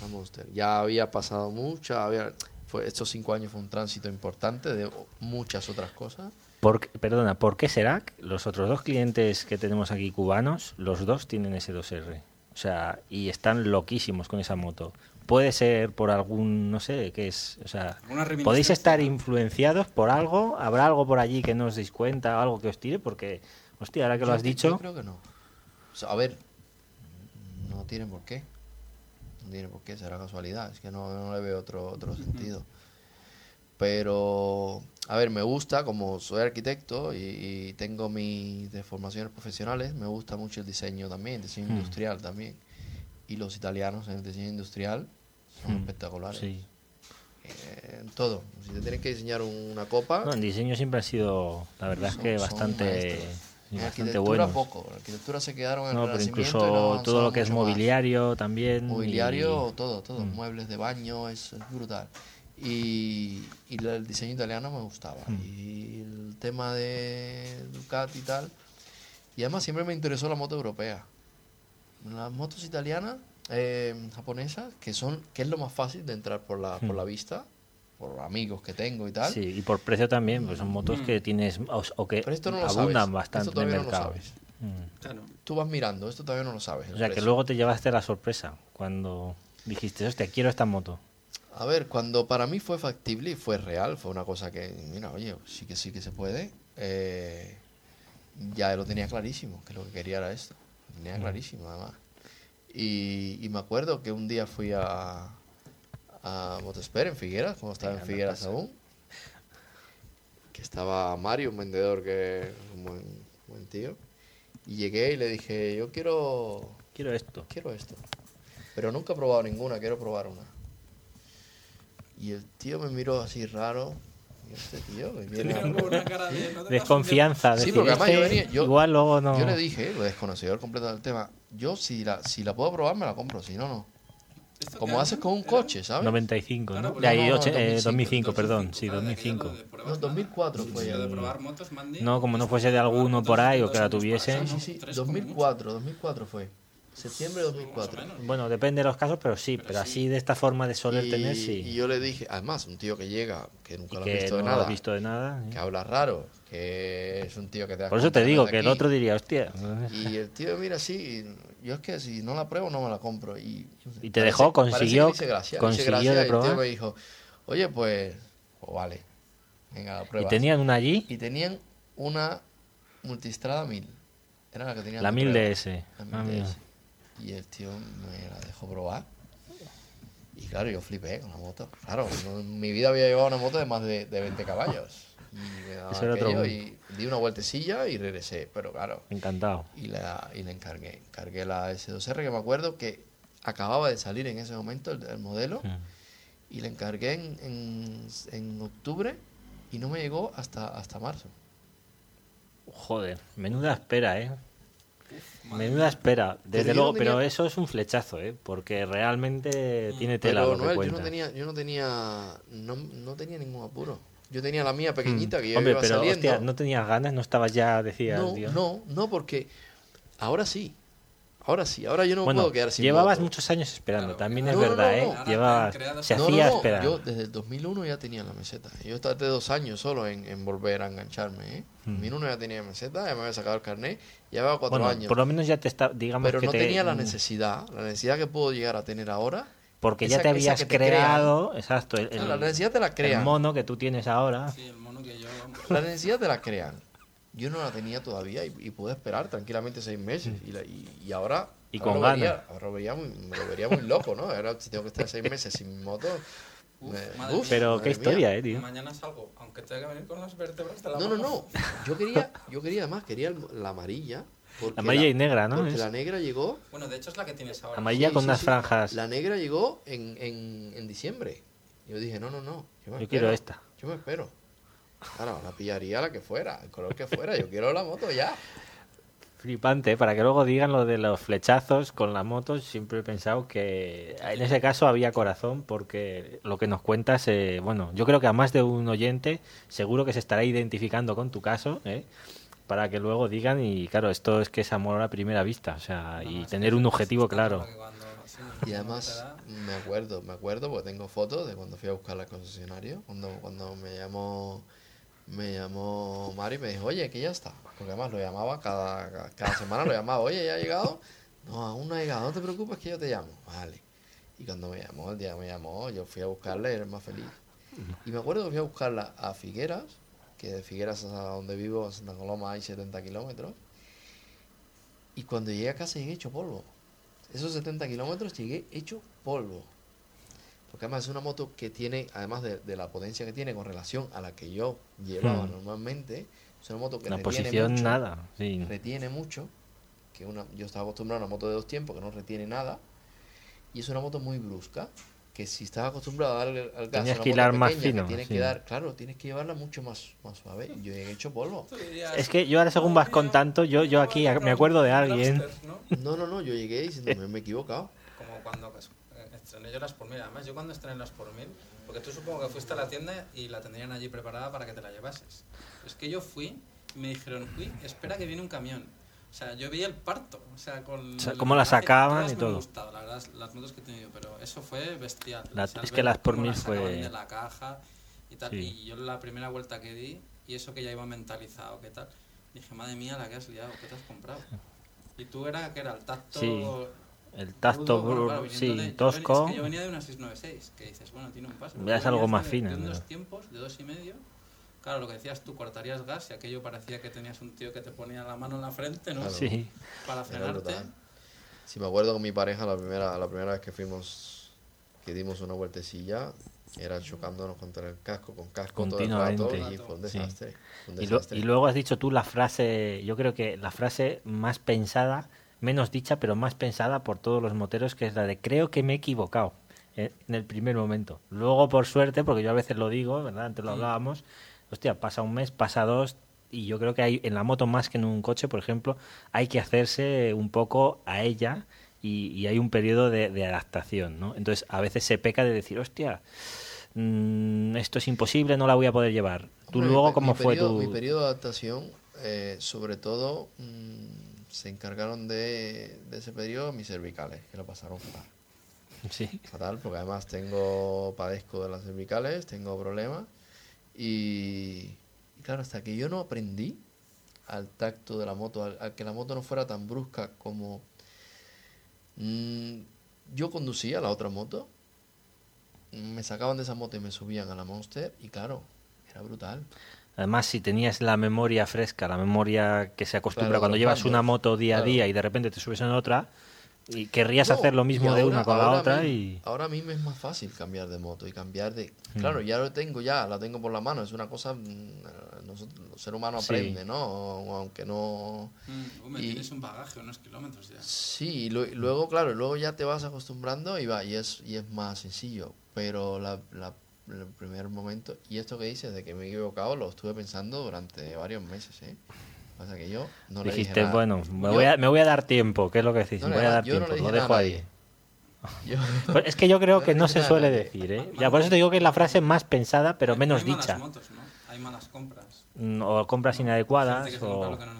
la Monster. Ya había pasado mucho, había, fue, estos cinco años fue un tránsito importante de muchas otras cosas. ¿Por qué- perdona, ¿por qué será que los otros dos clientes que tenemos aquí cubanos, los dos tienen ese 2R? O sea, y están loquísimos con esa moto. Puede ser por algún, no sé, qué es, o sea, podéis estar influenciados por algo, habrá algo por allí que no os deis cuenta, algo que os tire, porque, hostia, ahora que lo has dicho, Yo creo que no. O sea, a ver, no tiene por qué. No tiene por qué, será casualidad. Es que no, no le veo otro, otro sentido. Pero, a ver, me gusta, como soy arquitecto y, y tengo mis formaciones profesionales, me gusta mucho el diseño también, el diseño Hmm. industrial también. Y los italianos en el diseño industrial son Mm, espectaculares. sí. Eh, en todo. Si te tienes que diseñar una copa, No, en diseño siempre ha sido, la verdad es que bastante, En arquitectura buenos. poco. En arquitectura se quedaron en el No, pero Renacimiento incluso no todo lo que es más. mobiliario también. Mobiliario, y- todo, todo. Mm. Muebles de baño, es, es brutal. Y, el diseño italiano me gustaba. Mm. Y el tema de Ducati y tal. Y además siempre me interesó la moto europea. Las motos italianas, eh, japonesas, que son que es lo más fácil de entrar por la, por Mm. la vista, por amigos que tengo y tal. Sí, y por precio también, pues son motos Mm. que tienes o, o que Pero esto no lo abundan sabes. bastante Esto en el todavía no lo mercado. sabes. Mm. Claro. Tú vas mirando, esto todavía no lo sabes. O sea, que luego te llevaste la sorpresa cuando... Dijiste, hostia, quiero esta moto. A ver, cuando para mí fue factible y fue real, fue una cosa que, mira, oye, sí que sí que se puede, eh, ya lo tenía clarísimo, que lo que quería era esto. Lo tenía clarísimo, además. Y, y me acuerdo que un día fui a, a Motosper en Figueras, cuando estaba en Figueras aún, que estaba Mario, un vendedor que es un buen, buen tío, y llegué y le dije, yo quiero Quiero esto. quiero esto. Pero nunca he probado ninguna, quiero probar una. Y el tío me miró así raro. Y este tío me viene a- cara de... ¿no te Desconfianza. Sí, porque además yo venía- yo- igual luego no. Yo le dije, lo desconocedor completo del tema, yo si la, si la puedo probar me la compro, si no, no. ¿Esto qué Como haces con un coche, ¿sabes? 95, Claro, ¿no? De ahí, no, oche- eh, 2005, 2005, perdón. Sí, Claro, de aquello 2005. de pruebas No, 2004 nada. fue de probar motos, Mandy. No, como no fuese de alguno por ahí o que la tuviesen. Sí, sí, Tres como mucho. 2004, 2004 fue. Septiembre de Más o 2004. menos. Bueno, depende de los casos, pero sí, pero, así de esta forma de soler Y, tener, y sí. yo le dije, además, un tío que llega, que nunca Y lo ha que visto no lo has visto de nada. ¿eh? que habla raro, que es un tío que te Por eso te digo que el otro diría, hostia. Y el tío mira así, y yo es que si no la pruebo no me la compro. Y, Y te dejó, consiguió- que gracia, consiguió gracia, de y el probar. tío me dijo, oye pues, pues vale, venga la Y prueba. tenían una allí, Y tenían una multistrada 1000. Era la que tenían la de 1000 prueba. DS. La Ah, 1000 mira. DS. Y el tío me la dejó probar. Y claro, yo flipé con la moto. Claro, no- en mi vida había llevado una moto de más de, de 20 caballos. Y me daba Eso era otro y di una vueltecilla y regresé. Pero claro, Encantado. y la, y la encargué. Encargué la S2R que me acuerdo que acababa de salir en ese momento el, el modelo y la encargué en, en, en octubre y no me llegó hasta, hasta marzo. Joder, menuda espera, ¿eh? Menuda espera, desde Pero luego, no pero eso es un flechazo, ¿eh? Porque realmente tiene tela Pero lo que Noel, yo cuenta. no tenía, yo no tenía, no, no tenía ningún apuro. Yo tenía la mía pequeñita que Mm. yo Hombre, iba pero saliendo. hostia, no tenías ganas, no estabas ya, decías, no, tío. no, no, porque ahora sí. Ahora sí, ahora yo no bueno, puedo quedar sin llevabas moto. muchos años esperando, Claro, también claro. es No, verdad, no, ¿eh? Llevabas, se No, hacía no, no, esperar. Yo desde el 2001 ya tenía la meseta. Yo tardé dos años solo en, en volver a engancharme. ¿eh? En 2001 ya tenía meseta, ya me había sacado el carnet, llevaba cuatro Hmm. bueno, años. por lo menos ya te está, digamos pero que no te- tenía la mm, necesidad, la necesidad que puedo llegar a tener ahora. Porque esa- ya te habías que te creado, exacto, el, crean. la el- necesidad te la el crean. mono que tú tienes ahora. Sí, el mono que yo... La necesidad te la crean. Yo no la tenía todavía y, y pude esperar tranquilamente seis meses. Y, la- y- y ahora. Y ahora con lo vería- ganas. ahora lo vería muy, me lo vería muy loco, ¿no? Ahora si tengo que estar seis meses sin mi moto. Uf, me- madre uf, mía. Pero madre qué mía. historia, eh, tío. Mañana salgo, aunque tenga que venir con las vértebras de la No, no, mano. no. Yo quería, yo quería además, quería el- la amarilla. porque La amarilla y negra, ¿no? Porque Es- la negra llegó. Bueno, de hecho es la que tienes ahora. Amarilla sí, con sí, unas sí. franjas. La negra llegó en, en, en diciembre. Yo dije, no, no, no. Yo, me Yo espero, quiero esta. Yo me espero. Claro, la pillaría la que fuera, el color que fuera. Yo quiero la moto ya. Flipante, para que luego digan lo de los flechazos con la moto, siempre he pensado que en ese caso había corazón, porque lo que nos cuentas, eh, bueno, yo creo que a más de un oyente seguro que se estará identificando con tu caso, ¿eh? para que luego digan, y claro, esto es que es amor a primera vista, o sea, No, y tener un objetivo claro. cuando- sí, Y además, me acuerdo, me acuerdo porque tengo fotos de cuando fui a buscar al concesionario, cuando, cuando me llamó me llamó Mari y me dijo, oye, que ya está. Porque además lo llamaba cada, cada semana, lo llamaba, oye, ¿ya ha llegado? No, aún no ha llegado, no te preocupes que yo te llamo. Vale. Y cuando me llamó, el día me llamó, yo fui a buscarla y era más feliz. Y me acuerdo que fui a buscarla a Figueras, que de Figueras a donde vivo, a Santa Coloma, hay 70 kilómetros. Y cuando llegué a casa llegué hecho polvo. Esos 70 kilómetros llegué hecho polvo. Además es una moto que tiene, además de, de la potencia que tiene con relación a la que yo llevaba Hmm. normalmente, es una moto que La retiene posición mucho, nada, sí. retiene mucho, que una, yo estaba acostumbrado a una moto de dos tiempos que no retiene nada, y es una moto muy brusca, que si estás acostumbrado a darle al gas una que hilar más pequeña, que fino, tienes sí. que dar, claro, tienes que llevarla mucho más, más suave. Yo he hecho polvo. Es que yo ahora según vas "Madre mía, contando, yo, yo aquí ¿cómo me acuerdo de alguien... ¿no? No, no, yo llegué diciendo, me, me he equivocado. Como cuando pues, eh, estrené yo las por mil. Además, yo cuando estrené las por mil, porque tú supongo que fuiste a la tienda y la tendrían allí preparada para que te la llevases. Es que yo fui y me dijeron, uy, espera que viene un camión. O sea, yo vi el parto. O sea, con O sea, cómo embalaje, sacaban y me todo. han gustado, la verdad, las motos que he tenido, pero eso fue bestial. La- O sea, es que las por mil fue- de la caja y tal. Sí. Y yo la primera vuelta que di, y eso que ya iba mentalizado, ¿qué tal? Dije, madre mía, la que has liado, ¿qué te has comprado? Y tú era, que era el tacto... Sí. El tacto, Rudo, bueno, claro, sí, de- yo ven- tosco. Es que yo venía de una 696, que dices, bueno, tiene un paso. Ya es algo más de- fina, De unos pero- tiempos de dos y medio. Claro, lo que decías tú, cortarías gas y aquello parecía que tenías un tío que te ponía la mano en la frente, ¿no? Claro. Sí, Para frenarte. Si me acuerdo con mi pareja la primera, la primera vez que fuimos, que dimos una vueltecilla, era chocándonos contra el casco, con casco todo el rato, Continuamente. y fue un Sí. desastre. un Y, lo- desastre. y luego has dicho tú la frase, yo creo que la frase más pensada, menos dicha, pero más pensada por todos los moteros, que es la de creo que me he equivocado en, en el primer momento. Luego, por suerte, porque yo a veces lo digo, ¿verdad? Antes lo hablábamos, hostia, pasa un mes, pasa dos, y yo creo que hay en la moto más que en un coche, por ejemplo, hay que hacerse un poco a ella y, y hay un periodo de, de adaptación, ¿no? Entonces, a veces se peca de decir, hostia, mm, esto es imposible, no la voy a poder llevar. Tú Hombre, luego, mi ¿cómo mi fue periodo- tu...? Mi periodo de adaptación, eh, sobre todo, mm, se encargaron de, de ese periodo mis cervicales, que lo pasaron fatal. Sí. Fatal, porque además tengo, padezco de las cervicales, tengo problemas. Y, y claro, hasta que yo no aprendí al tacto de la moto, al, al que la moto no fuera tan brusca como... mm, yo conducía la otra moto, me sacaban de esa moto y me subían a la Monster y claro, era brutal. Además, si tenías la memoria fresca, la memoria que se acostumbra Claro, cuando llevas cambios. una moto día a Claro. día y de repente te subes en otra, y querrías No, hacer lo mismo y de ahora- una con la ahora otra mi- y... Ahora a mí me es más fácil cambiar de moto y cambiar de... Mm. Claro, ya lo tengo ya, la tengo por la mano, es una cosa... mm, Nosotros, el ser humano Sí. aprende, ¿no? Aunque no... Mm, hombre, Y- tienes un bagaje, unos kilómetros ya. Sí, y lo- y luego, claro, luego ya te vas acostumbrando y va, y es, y es más sencillo. Pero la, la- el primer momento, y esto que dices de que me he equivocado, lo estuve pensando durante varios meses, ¿eh? Pasa que yo no le dije Dijiste, nada. bueno, me Yo- voy, a, me voy a dar tiempo, ¿qué es lo que decís? No me voy a da- dar yo no tiempo, le lo dejo ahí. yo- Pues es que yo creo No que no se suele decir, ¿eh? Ya por eso te digo que es la frase más pensada, pero menos hay malas dicha. motos, ¿no? Hay malas compras. Mm, O compras inadecuadas, o... lo que no.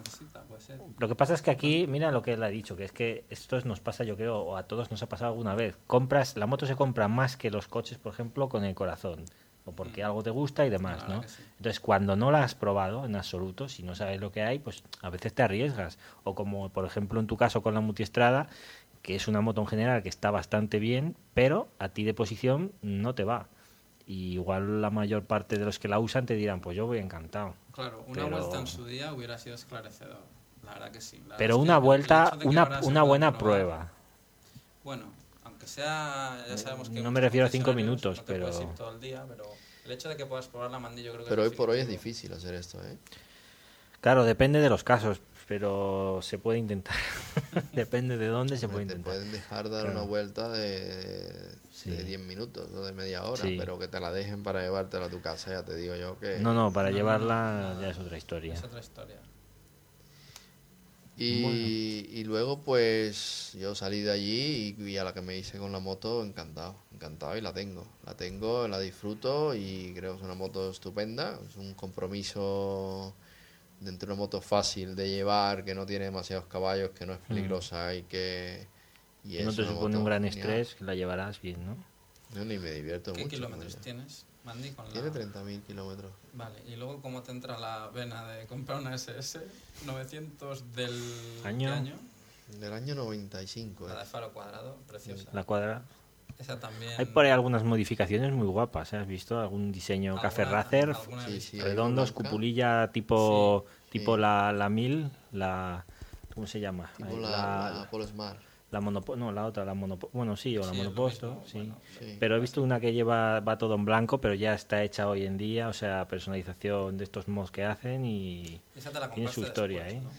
Lo que pasa es que aquí, mira lo que él ha dicho, que es que esto nos pasa, yo creo, o a todos nos ha pasado alguna vez. Compras, la moto se compra más que los coches, por ejemplo, con el corazón, o porque algo te gusta y demás, ¿no? sí. Entonces, cuando no la has probado en absoluto, si no sabes lo que hay, pues a veces te arriesgas. O como, por ejemplo, en tu caso con la multiestrada, que es una moto en general que está bastante bien, pero a ti de posición no te va. Y igual la mayor parte de los que la usan te dirán, pues yo voy encantado. Claro, una Pero- vuelta en su día hubiera sido esclarecedor. La verdad que sí. La verdad Pero una el- el vuelta, una, una buena prueba. Bueno, aunque sea, ya sabemos que. No me refiero a cinco minutos, no pero- ir todo el día, pero el hecho de que puedas probar la mandilla, yo creo que Pero es hoy por hoy es difícil hacer esto, ¿eh? Claro, depende de los casos, pero se puede intentar. depende de dónde se puede te intentar. pueden dejar dar Claro. una vuelta de, Sí. de 10 minutos o de media hora, Sí. pero que te la dejen para llevártela a tu casa, ya te digo yo que... No, no, para No, no, llevarla no, ya es otra historia. Es otra historia. Y, y luego pues yo salí de allí y, y a la que me hice con la moto encantado, encantado y la tengo, la tengo, la disfruto y creo que es una moto estupenda, es un compromiso dentro de una moto fácil de llevar, que no tiene demasiados caballos, que no es peligrosa y que... Y no es te supone un gran genial. estrés, que la llevarás bien, ¿no? Yo ni me divierto ¿Qué mucho. kilómetros tienes, Mandy? Con Tiene la... 30.000 kilómetros. Vale, y luego, ¿cómo te entra la vena de comprar una SS 900 del Año. ¿qué año? Del año 95. La de eh. faro cuadrado, preciosa. La cuadra. Esa también. Hay por ahí algunas modificaciones muy guapas, ¿eh? ¿has visto? Algún diseño Alguna- café racer, Sí, sí, redondos, cupulilla tipo Sí, tipo sí. la, la 1000, la... ¿Cómo se llama? Tipo Ahí, la, la, la Polo Smart. La monopo- no, la otra, la monopo- bueno, sí, o la Sí, monoposto, mismo, sí. bueno. Sí. Pero he visto una que lleva va todo en blanco, pero ya está hecha hoy en día, o sea, personalización de estos mods que hacen y Esa te la Tiene su historia, después, ¿eh? ¿no?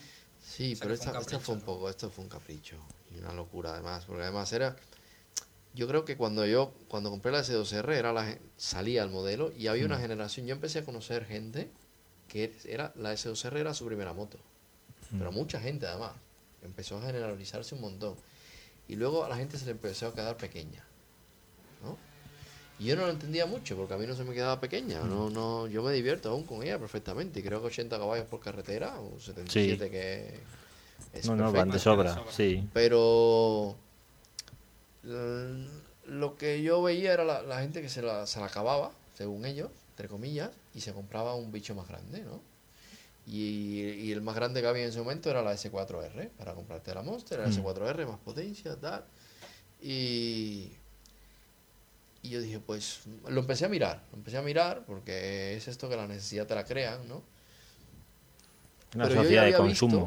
Sí, O sea, pero que fue esta, esta fue un poco, esto fue un capricho y una locura además, porque además era, yo creo que cuando yo, cuando compré la S2R era la, salía el modelo y había Mm. una generación, yo empecé a conocer gente que era, la S2R era su primera moto, Mm. pero mucha gente además, empezó a generalizarse un montón y luego a la gente se le empezó a quedar pequeña, ¿no? Y yo no lo entendía mucho porque a mí no se me quedaba pequeña, no, no, yo me divierto aún con ella perfectamente y creo que 80 caballos por carretera o 77 que es no, no, van perfecto. de de sobra, sí. Pero lo que yo veía era la, la gente que se la, se la acababa, según ellos, entre comillas, y se compraba un bicho más grande, ¿no? Y, y el más grande que había en ese momento era la S4R, para comprarte la Monster, la Mm. S4R, más potencia, tal. Y, y yo dije, pues, lo empecé a mirar, lo empecé a mirar, porque es esto que la necesidad te la crean, ¿no? Una Pero sociedad de consumo.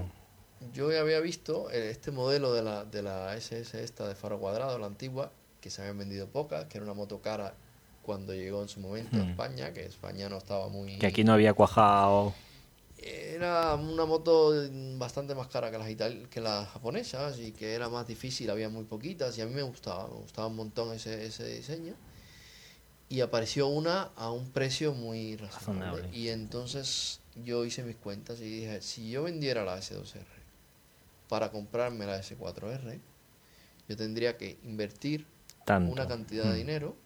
visto- yo ya había visto eh, este modelo de la, de la SS esta de faro cuadrado, la antigua, que se habían vendido pocas, que era una moto cara cuando llegó en su momento a Hmm. España, que España no estaba muy... Que aquí no había cuajado. Era una moto bastante más cara que las, ital- que las japonesas y que era más difícil, había muy poquitas y a mí me gustaba, me gustaba un montón ese, ese diseño. Y apareció una a un precio muy razonable. Razonable. Y entonces yo hice mis cuentas y dije, si yo vendiera la S2R para comprarme la S4R, yo tendría que invertir Tanto. una cantidad de Mm. dinero.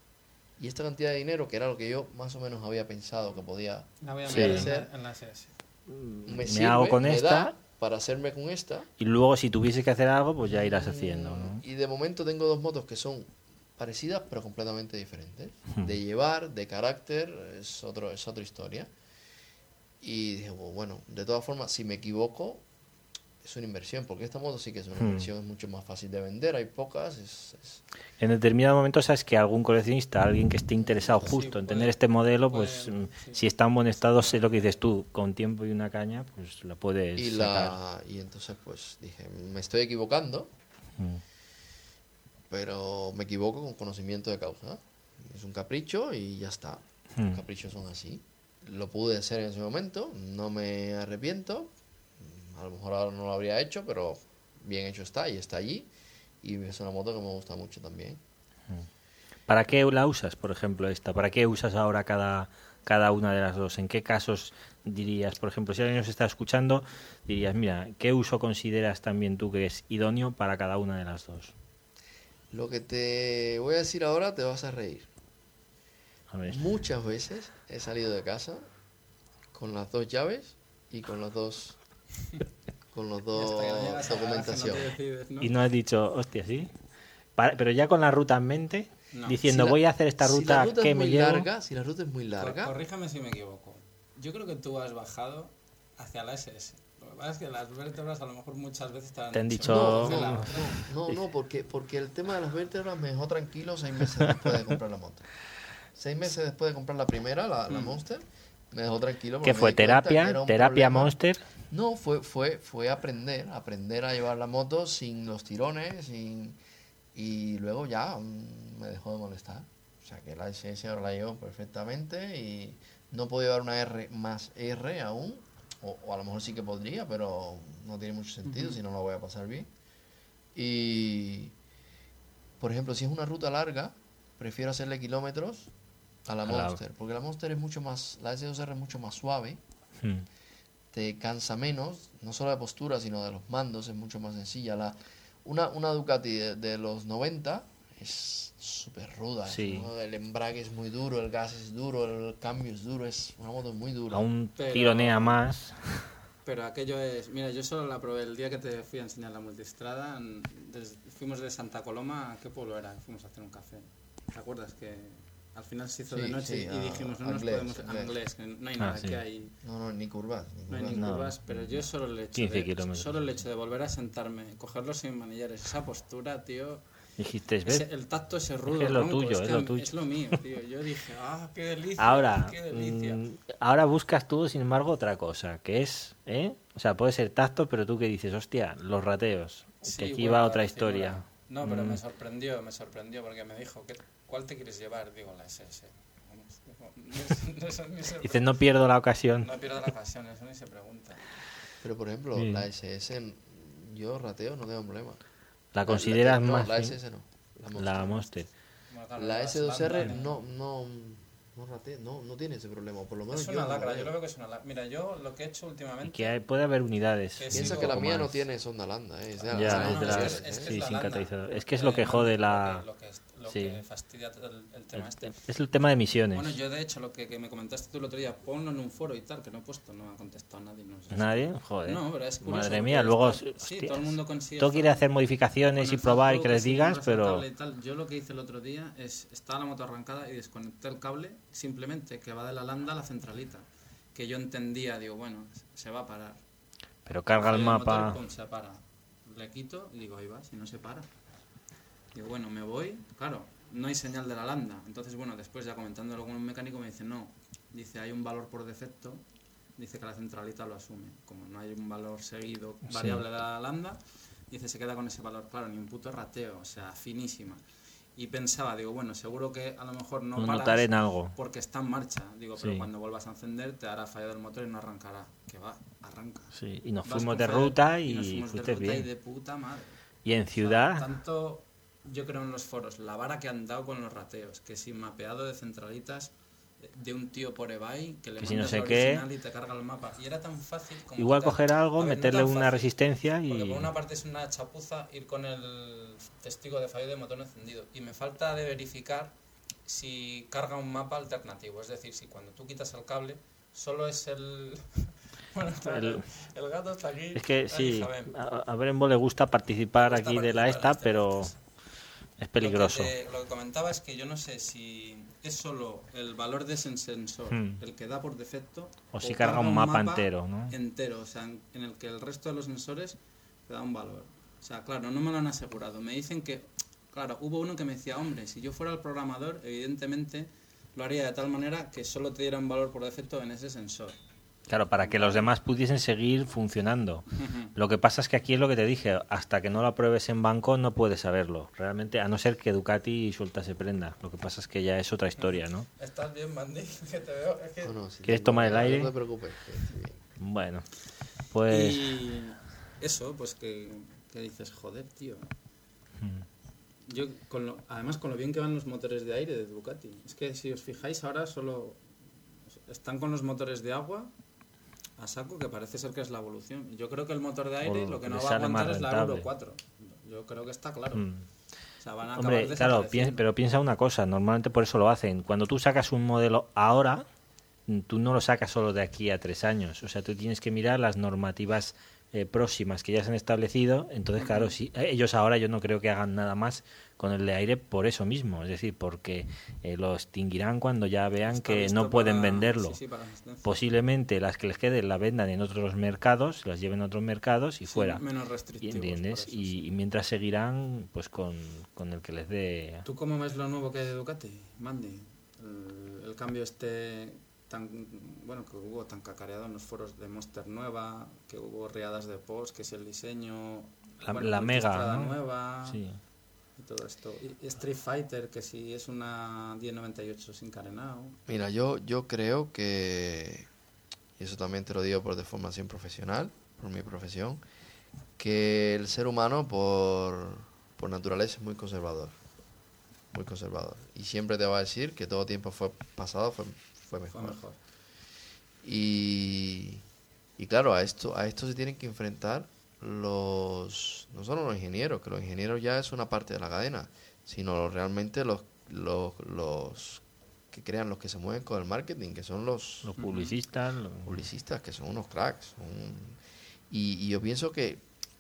Y esta cantidad de dinero, que era lo que yo más o menos había pensado que podía La voy a Sí. mirar en la, en la SS. Me, Me sirve, hago con me esta. da para hacerme con esta. Y luego, si tuviese que hacer algo, pues ya irás haciendo. ¿no? Y de momento tengo dos motos que son parecidas pero completamente diferentes. Hmm. De llevar, de carácter, es, otro, es otra historia. Y dije, "Pues bueno, de todas formas, si me equivoco, es una inversión, porque esta moto sí que es una Hmm. inversión, es mucho más fácil de vender, hay pocas, es, es- En determinado momento sabes que algún coleccionista, alguien que esté interesado Sí, justo en tener este modelo, puede- pues mm, sí. si está en buen estado, sé lo que dices tú, con tiempo y una caña, pues la puedes y, sacar. la, y entonces pues dije, me estoy equivocando, Mm. pero me equivoco con conocimiento de causa. Es un capricho y ya está. Mm. Los caprichos son así. Lo pude hacer en ese momento, no me arrepiento. A lo mejor ahora no lo habría hecho, pero bien hecho está y está allí. Y es una moto que me gusta mucho también. ¿Para qué la usas, por ejemplo, esta? ¿Para qué usas ahora cada, cada una de las dos? ¿En qué casos dirías, por ejemplo, si alguien nos está escuchando, dirías, mira, ¿qué uso consideras también tú que es idóneo para cada una de las dos? Lo que te voy a decir ahora te vas a reír. A ver. Muchas veces he salido de casa con las dos llaves y con los dos con los dos no no documentación. te decides, ¿no? Y no has dicho, hostia, ¿sí? Pa- Pero ya con la ruta en mente, No. diciendo, Si la- voy a hacer esta si ruta, la ruta que es me muy llevo. larga, si la ruta es muy Cor- larga, Corríjame si me equivoco. Yo creo que tú has bajado hacia la SS. Lo que pasa es que las vértebras a lo mejor muchas veces te han, Te han dicho- No, "Hacia no, la no, otra". no, no, porque, porque el tema de las vértebras me dejó tranquilo seis meses después de comprar la moto. Seis meses después de comprar la primera, la, la Mm. Monster, me dejó tranquilo. ¿Qué fue? ¿Terapia? ¿Terapia problema. Monster? No, fue, fue, fue aprender, aprender a llevar la moto sin los tirones, sin, y luego ya mm, me dejó de molestar. O sea que la SS ahora la llevo perfectamente y no puedo llevar una R más R aún, o, o a lo mejor sí que podría, pero no tiene mucho sentido si no lo voy a pasar bien. Y, por ejemplo, si es una ruta larga, prefiero hacerle kilómetros a la Monster, porque la Monster es mucho más, la S2R es mucho más suave Mm. Te cansa menos, no solo de postura, sino de los mandos, es mucho más sencilla. La, una, una Ducati de, de los 90 es súper ruda, Sí. ¿no? el embrague es muy duro, el gas es duro, el cambio es duro, es una moto muy dura. Aún Pero- tironea más. Pero aquello es. Mira, yo solo la probé el día que te fui a enseñar la multistrada. fuimos de Santa Coloma, ¿a qué pueblo era? Fuimos a hacer un café. ¿Te acuerdas que al final se hizo de noche sí, y a- dijimos no nos podemos. que no hay Ah, nada, sí. que hay. No, no, ni curvas. Ni No hay curvas. ni No. curvas, pero yo solo el hecho 15 de, solo el hecho de volver a sentarme, cogerlo sin manillares, esa postura, tío, Dijiste, ese- ¿ves? el tacto ese rudo, es lo ronco, tuyo, es que lo tuyo. es lo mío, tío. Yo dije, ah, qué delicia, Ahora, qué delicia. mm, ahora buscas tú, sin embargo, otra cosa, que es, ¿eh? O sea, puede ser tacto, pero tú que dices, hostia, los rateos, Sí, que aquí bueno, va otra historia. No, pero Mm. me sorprendió, me sorprendió porque me dijo, ¿qué, ¿cuál te quieres llevar? Digo, la SS. Digo, no, no, no pierdo la ocasión. no pierdo la ocasión, eso ni se pregunta. Pero por ejemplo, Sí. la SS, yo rateo, no tengo problema. La consideras no, más. La ¿sí? SS no. La Monster. La La las S2R Landa, no, no, no ratea, no, no tiene ese problema, por lo menos Es yo una no lo lacra, yo lo veo que es una lacra. Mira, yo lo que he hecho Y últimamente... que hay- puede haber unidades. Que Piensa que la mía no más. tiene sonda landa, ¿eh? es de la- la las- ¿eh? sí, la sin catalizador. Es que es Eh, lo que jode la... Sí. que fastidia el, el tema este. Es el tema de emisiones. Bueno, yo de hecho lo que, que me comentaste tú el otro día, ponlo en un foro y tal, que no he puesto, no ha contestado nadie. No, sé. Nadie, joder. No, pero es curioso, Madre mía, luego... sí, todo el mundo consigue... Todo quiere hacer modificaciones y probar y que les digas, pero... Yo lo que hice el otro día es, estaba la moto arrancada y desconecté el cable simplemente que va de la landa a la centralita. que yo entendía, digo, bueno, se va a parar. Pero carga el del mapa. motor, pum, se para. Le quito y digo, ahí va, si no se para. Digo, bueno, me voy, claro, no hay señal de la landa. Entonces, bueno, después ya comentándolo con un mecánico me dice, no, dice, hay un valor por defecto, dice que la centralita lo asume. Como no hay un valor seguido Sí. variable de la landa, dice, se queda con ese valor. Claro, ni un puto rateo, o sea, finísima. Y pensaba, digo, bueno, seguro que a lo mejor no Lo paras notaré en algo. porque está en marcha. Digo, pero Sí. cuando vuelvas a encender te hará fallo del motor y no arrancará. Que va, arranca. Sí, y nos Vas fuimos de ruta y nos y fuimos de ruta y bien. de puta madre. Y en O sea, ciudad, tanto, yo creo en los foros, la vara que han dado con los rateos, que sin mapeado de centralitas eh, de un tío por eBay que le Que si no sé qué. y te carga el mapa. Y era tan fácil como igual quitar- coger algo, ver, meterle una fácil, resistencia Porque y... por una parte es una chapuza ir con el testigo de fallo de motor encendido. Y me falta de verificar si carga un mapa alternativo. Es decir, si cuando tú quitas el cable, solo es el... Bueno, El- el, gato está aquí. Es que sí, a, a Brembo le gusta participar gusta aquí de la esta, este pero. Es peligroso. Lo que, te- lo que comentaba es que yo no sé si es solo el valor de ese sensor Hmm. el que da por defecto O si carga un mapa entero, ¿no? entero, o sea, en, en el que el resto de los sensores te da un valor. O sea, claro, no me lo han asegurado. Me dicen que, claro, hubo uno que me decía, hombre, si yo fuera el programador, evidentemente lo haría de tal manera que solo te diera un valor por defecto en ese sensor. Claro, para que los demás pudiesen seguir funcionando. Lo que pasa es que aquí es lo que te dije, hasta que no lo apruebes en banco no puedes saberlo. Realmente, a no ser que Ducati sueltase prenda. Lo que pasa es que ya es otra historia, ¿no? ¿Estás bien, Mandy? Que te veo. Es que... No, no, si ¿Quieres tomar el no, aire? No te preocupes. que. Bueno, pues... Y eso, pues que, que dices, joder, tío. mm, Yo, con lo, además, con lo bien que van los motores de aire de Ducati. Es que si os fijáis, ahora solo están con los motores de agua a saco, que parece ser que es la evolución. Yo creo que el motor de aire O lo que no va a aguantar es la. Euro 4. Yo creo que está claro. mm. O sea, van a Hombre, claro, piensa- pero piensa una cosa, normalmente por eso lo hacen. Cuando tú sacas un modelo ahora, mm, tú no lo sacas solo de aquí a tres años. O sea, tú tienes que mirar las normativas eh, próximas que ya se han establecido. Entonces, claro, si eh, ellos ahora yo no creo que hagan nada más con el de aire por eso mismo. Es decir, porque eh, lo extinguirán cuando ya vean Está que no pueden para- venderlo. sí, sí, para asistencia. Posiblemente las que les queden la vendan en otros mercados, las lleven a otros mercados y Sí, fuera. Menos restrictivos. ¿Entiendes? eso, Y, mientras seguirán pues con, con el que les dé ¿Tú cómo ves lo nuevo que hay de Ducati, Mandy? El, el cambio este tan bueno que hubo tan cacareado en los foros de Monster nueva, que hubo riadas de post, que es el diseño La- bueno, la Mega, ¿no? nueva Sí. y todo esto. Y Street Fighter, que si es una 1098 sin carenado. Mira, yo, yo creo que, y eso también te lo digo por deformación profesional, por mi profesión, que el ser humano por, por naturaleza es muy conservador. Muy conservador. Y siempre te va a decir que todo tiempo fue pasado fue, fue Fue mejor. Y, y claro, a esto, a esto se tienen que enfrentar los, no solo los ingenieros, que los ingenieros ya es una parte de la cadena, sino realmente los, los, los que crean, los que se mueven con el marketing, que son los Los publicistas. publicistas, que son unos cracks. son- Y, y yo pienso que,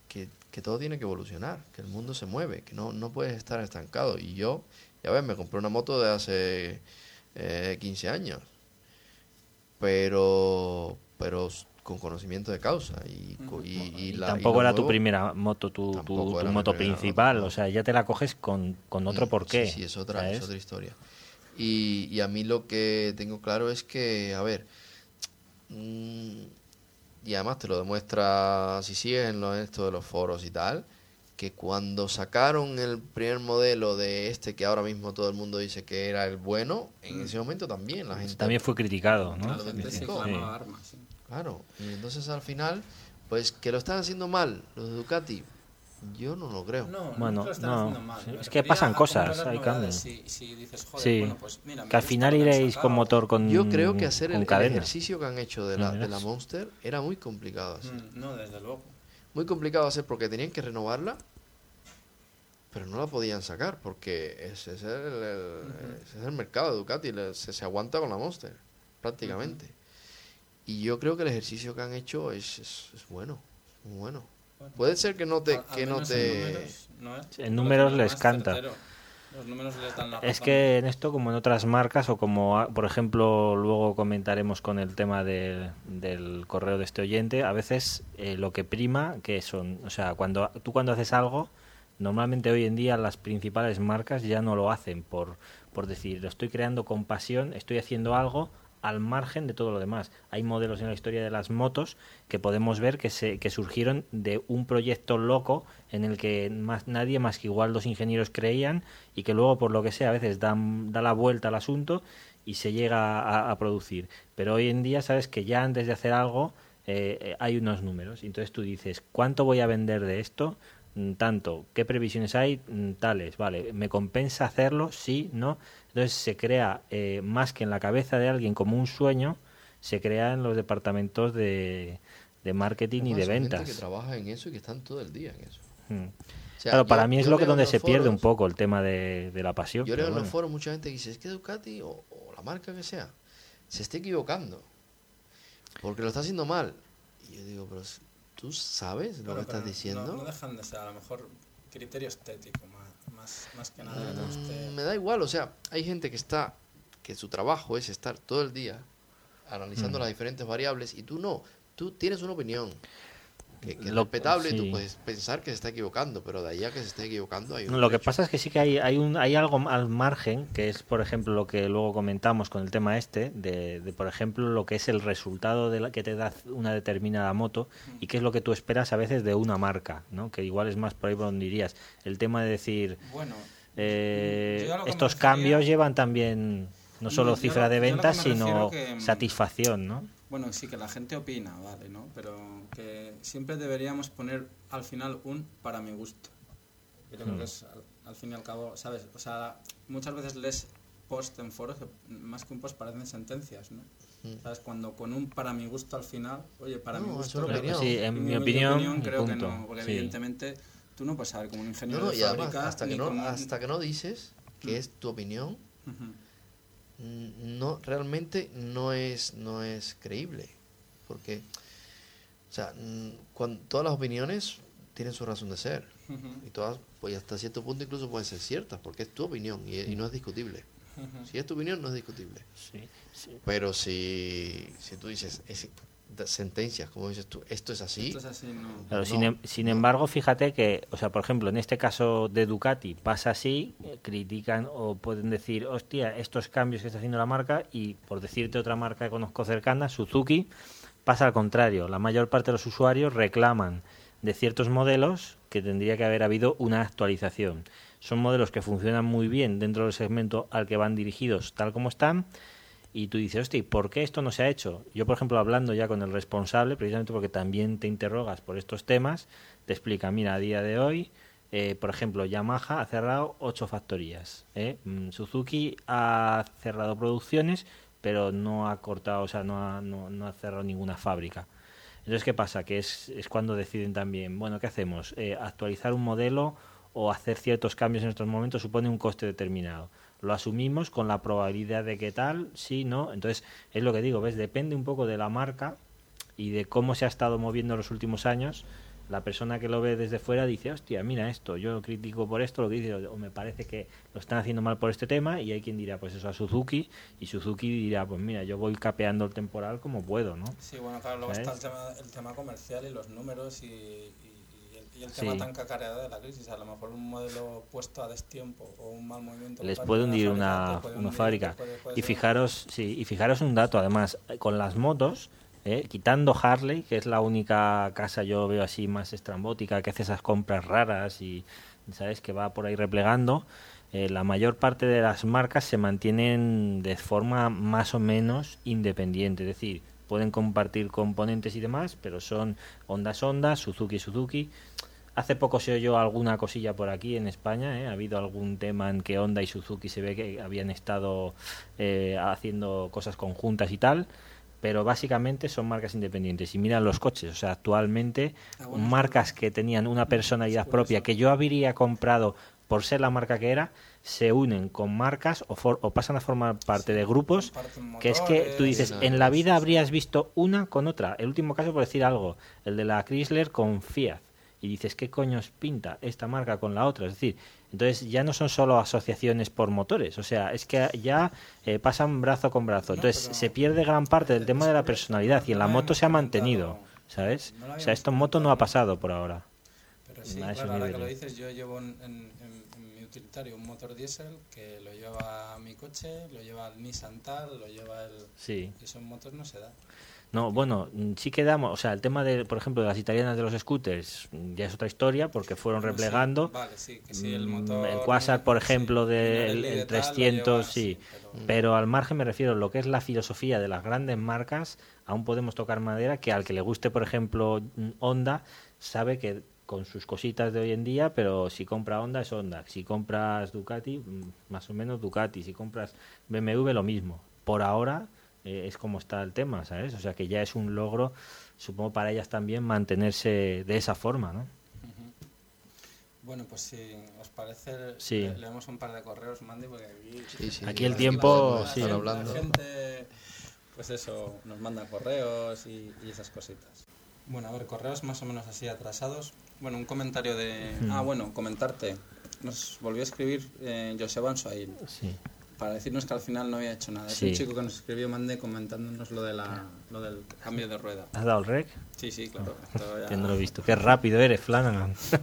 que, que todo tiene que evolucionar, que el mundo se mueve, que no, no puedes estar estancado. Y yo, ya ves, me compré una moto de hace eh, 15 años, pero, pero con conocimiento de causa. Y, co- y, y y la- tampoco era tu primera moto, tu, tu, moto principal. moto. O sea, ya te la coges con, con otro porqué. Sí, sí, es otra, ¿sabes? es otra historia. Y, y a mí lo que tengo claro es que, a ver, mm, y además te lo demuestra si sigues en lo, en esto de los foros y tal, que cuando sacaron el primer modelo de este que ahora mismo todo el mundo dice que era el bueno, en ese momento también la gente... También fue criticado, ¿no? La Claro, sí. Y entonces al final, pues que lo están haciendo mal los de Ducati, yo no lo creo. No, Bueno, no, te lo están no, haciendo mal. sí, Me es que pasan cosas, hay cambios. Si, si dices, joder, Sí, bueno, pues mira, que al final iréis con motor con, Yo creo que hacer el, ejercicio que han hecho de la, No, de la. Monster era muy complicado hacer. Mm, No, desde luego. Muy complicado hacer porque tenían que renovarla, pero no la podían sacar porque ese es el, el- ese es el mercado de Ducati, se, se aguanta con la Monster, prácticamente. Y yo creo que el ejercicio que han hecho es, es, es bueno, muy bueno. Bueno, Puede ser que no te... que no te en números, ¿no es? En números Lo les canta. certero. Los números les dan la Es que en esto, como en otras marcas, o como, ah, por ejemplo, luego comentaremos con el tema de- del correo de este oyente, a veces eh, lo que prima, que son, o sea, cuando tú cuando haces algo, normalmente hoy en día las principales marcas ya no lo hacen por, por decir, lo estoy creando con pasión, estoy haciendo algo al margen de todo lo demás. Hay modelos en la historia de las motos que podemos ver que, se, que surgieron de un proyecto loco en el que más, nadie más que igual dos ingenieros creían y que luego por lo que sea a veces dan, da la vuelta al asunto y se llega a, a producir. Pero hoy en día sabes que ya antes de hacer algo eh, eh, hay unos números. Entonces tú dices, ¿cuánto voy a vender de esto? Mm, Tanto, ¿qué previsiones hay? Mm, Tales, vale, ¿me compensa hacerlo? Sí, no. Entonces se crea, eh, más que en la cabeza de alguien como un sueño, se crea en los departamentos de, de marketing y de son gente ventas. que trabaja en eso y que están todo el día en eso. Mm. O sea, claro, para mí es lo que donde se pierde un poco el tema de, de la pasión. Yo leo en los foros mucha gente que dice, es que Ducati o, o la marca que sea, se está equivocando. Porque lo está haciendo mal. Y yo digo, pero tú sabes lo Bueno, que estás diciendo. No, no dejan de ser a lo mejor criterio estético más, más, más que nada. Mm, me da igual, o sea, hay gente que está, que su trabajo es estar todo el día analizando Mm. las diferentes variables y tú no, tú tienes una opinión que, que es Lo- respetable y tú puedes pensar que se está equivocando, pero de ahí a que se esté equivocando hay un No, Lo que pasa es que sí que hay, hay, un, hay algo al margen, que es, por ejemplo, lo que luego comentamos con el tema este, de, de, por ejemplo, lo que es el resultado de la, que te da una determinada moto y qué es lo que tú esperas a veces de una marca, ¿no? que igual es más por ahí por donde irías. El tema de decir, Bueno, eh, estos cambios llevan también no solo Yo cifra lo- de ventas, sino que, mm, satisfacción, ¿no? bueno, sí que la gente opina, vale, ¿no? Pero que siempre deberíamos poner al final un para mi gusto. Yo creo Hmm. que es al, al fin y al cabo, ¿sabes? O sea, muchas veces lees post en foros que más que un post parecen sentencias, ¿no? Mm. ¿Sabes? Cuando con un para mi gusto al final, oye, para No, mi gusto. creo opinión. que- Sí, en mi opinión, creo que no, porque Sí. evidentemente tú no puedes saber como un ingeniero no, de y además, fábrica hasta que no, un- hasta que no dices que Mm. es tu opinión, no realmente no es no es creíble porque o sea cuando, todas las opiniones tienen su razón de ser y todas pues hasta cierto punto incluso pueden ser ciertas porque es tu opinión y, y no es discutible si es tu opinión no es discutible Sí, sí. pero si si tú dices es, sentencias como dices tú esto es así Esto es así, no. Claro, No, sin, em- sin no. embargo, fíjate que, o sea, por ejemplo, en este caso de Ducati pasa así, critican o pueden decir, hostia, estos cambios que está haciendo la marca, y por decirte otra marca que conozco cercana, Suzuki, pasa al contrario. La mayor parte de los usuarios reclaman de ciertos modelos que tendría que haber habido una actualización. Son modelos que funcionan muy bien dentro del segmento al que van dirigidos tal como están, y tú dices, hostia, ¿y ¿por qué esto no se ha hecho? Yo, por ejemplo, hablando ya con el responsable, precisamente porque también te interrogas por estos temas, te explica, mira, a día de hoy, eh, por ejemplo, Yamaha ha cerrado ocho factorías, ¿eh? Mm, Suzuki ha cerrado producciones, pero no ha cortado, o sea, no ha, no, ha cerrado ninguna fábrica. Entonces, ¿qué pasa? Que es, es cuando deciden también, bueno, ¿qué hacemos? Eh, actualizar un modelo o hacer ciertos cambios en estos momentos supone un coste determinado. Lo asumimos con la probabilidad de que tal, sí, no. Entonces, es lo que digo, ¿ves? Depende un poco de la marca y de cómo se ha estado moviendo en los últimos años. La persona que lo ve desde fuera dice, hostia, mira esto, yo lo critico por esto, lo que dice, o me parece que lo están haciendo mal por este tema, y hay quien dirá, pues eso a Suzuki, y Suzuki dirá, pues mira, yo voy capeando el temporal como puedo, ¿no? Sí, bueno, claro, luego ¿Sabes? está el tema, el tema comercial y los números y, y- y el, y el Sí. tema tan cacareado de la crisis. A lo mejor un modelo puesto a destiempo o un mal movimiento. les puede de hundir una, fábrica. te puede- puede Y fijaros, sí, y fijaros un dato, además, con las motos, eh, quitando Harley, que es la única casa yo veo así más estrambótica, que hace esas compras raras y, ¿sabes?, que va por ahí replegando, eh, la mayor parte de las marcas se mantienen de forma más o menos independiente, es decir, pueden compartir componentes y demás, pero son Honda Honda, Suzuki Suzuki. Hace poco se oyó alguna cosilla por aquí en España, ¿eh? ha habido algún tema en que Honda y Suzuki se ve que habían estado eh, haciendo cosas conjuntas y tal, pero básicamente son marcas independientes. Y miran los coches, o sea, actualmente Ah, bueno, marcas que tenían una personalidad propia que yo habría comprado por ser la marca que era, se unen con marcas o, for- o pasan a formar parte de grupos que es que tú dices, en la vida habrías visto una con otra. El último caso, por decir algo, el de la Chrysler con Fiat. Y dices, ¿qué coño pinta esta marca con la otra? Es decir, entonces ya no son solo asociaciones por motores, o sea, es que ya eh, pasan brazo con brazo. Entonces se pierde gran parte del tema de la personalidad y en la moto se ha mantenido, ¿sabes? O sea, esto en moto no ha pasado por ahora. Pero sí, claro, ahora que lo dices, yo llevo en, mi utilitario un motor diésel que lo lleva mi coche, lo lleva el Nissan Tal, lo lleva el... Sí. Y esos motos no se dan. No, bueno, mm, sí quedamos, o sea, el tema de, por ejemplo, de las italianas de los scooters mm, ya es otra historia porque fueron replegando. vale, sí, que sí, el Mm, motor... El Quasar, por ejemplo, del Minarelli de el tal, lo 300, lleva, sí. pero- Pero al margen me refiero, lo que es la filosofía de las grandes marcas, aún podemos tocar madera que al que le guste, por ejemplo, Honda, sabe que con sus cositas de hoy en día, pero si compra Honda es Honda. Si compras Ducati, más o menos Ducati. Si compras BMW, lo mismo. Por ahora eh, es como está el tema, ¿sabes? O sea que ya es un logro, supongo para ellas también, mantenerse de esa forma, ¿no? Bueno, pues si os parece, Sí. le- leemos un par de correos, Mandy, porque aquí... Sí, sí, Aquí el tiempo, sí. hablando. gente, pues eso, nos manda correos y, y esas cositas. Bueno, a ver, correos más o menos así atrasados. Bueno, un comentario de... Ah, bueno, comentarte. Nos volvió a escribir eh, Joseba Ansoail Sí. Para decirnos que al final no había hecho nada. Es Sí. un chico que nos escribió, mande comentándonos lo, de la, lo del cambio de rueda. ¿Has dado el rec? Sí, sí, claro. ya- lo he visto. Qué rápido eres, Flanagan.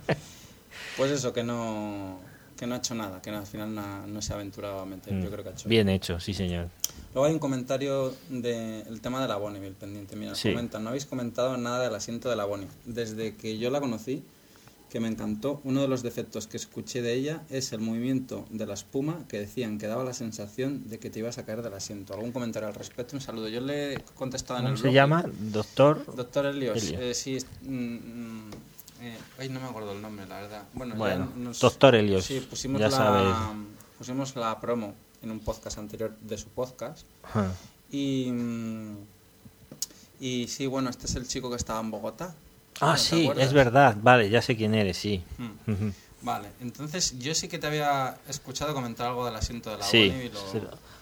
Pues eso, que no, que no ha hecho nada, que no, al final no, no se ha aventurado a meter. Yo creo que ha hecho Mm. Bien hecho, sí, señor. Luego hay un comentario del tema de la Bonneville pendiente. Mira, Sí. comentan, no habéis comentado nada del asiento de la Bonneville. Desde que yo la conocí, que me encantó, uno de los defectos que escuché de ella es el movimiento de la espuma que decían que daba la sensación de que te ibas a caer del asiento. ¿Algún comentario al respecto? Un saludo. Yo le he contestado en ¿Cómo el se blog. llama? Doctor. Doctor. Helios. Eh, sí, mm, mm, eh, ay, no me acuerdo el nombre, la verdad. Bueno, ya Bueno, nos- Doctor Helios, Sí, pusimos, ya la, pusimos la promo en un podcast anterior de su podcast. Y, mm, y sí, bueno, este es el chico que estaba en Bogotá. Ah, ¿No te sí, es verdad. Vale, ya sé quién eres, sí. Mm. Vale, entonces yo sí que te había escuchado comentar algo del asiento de la Sí. Bonneville o- sí.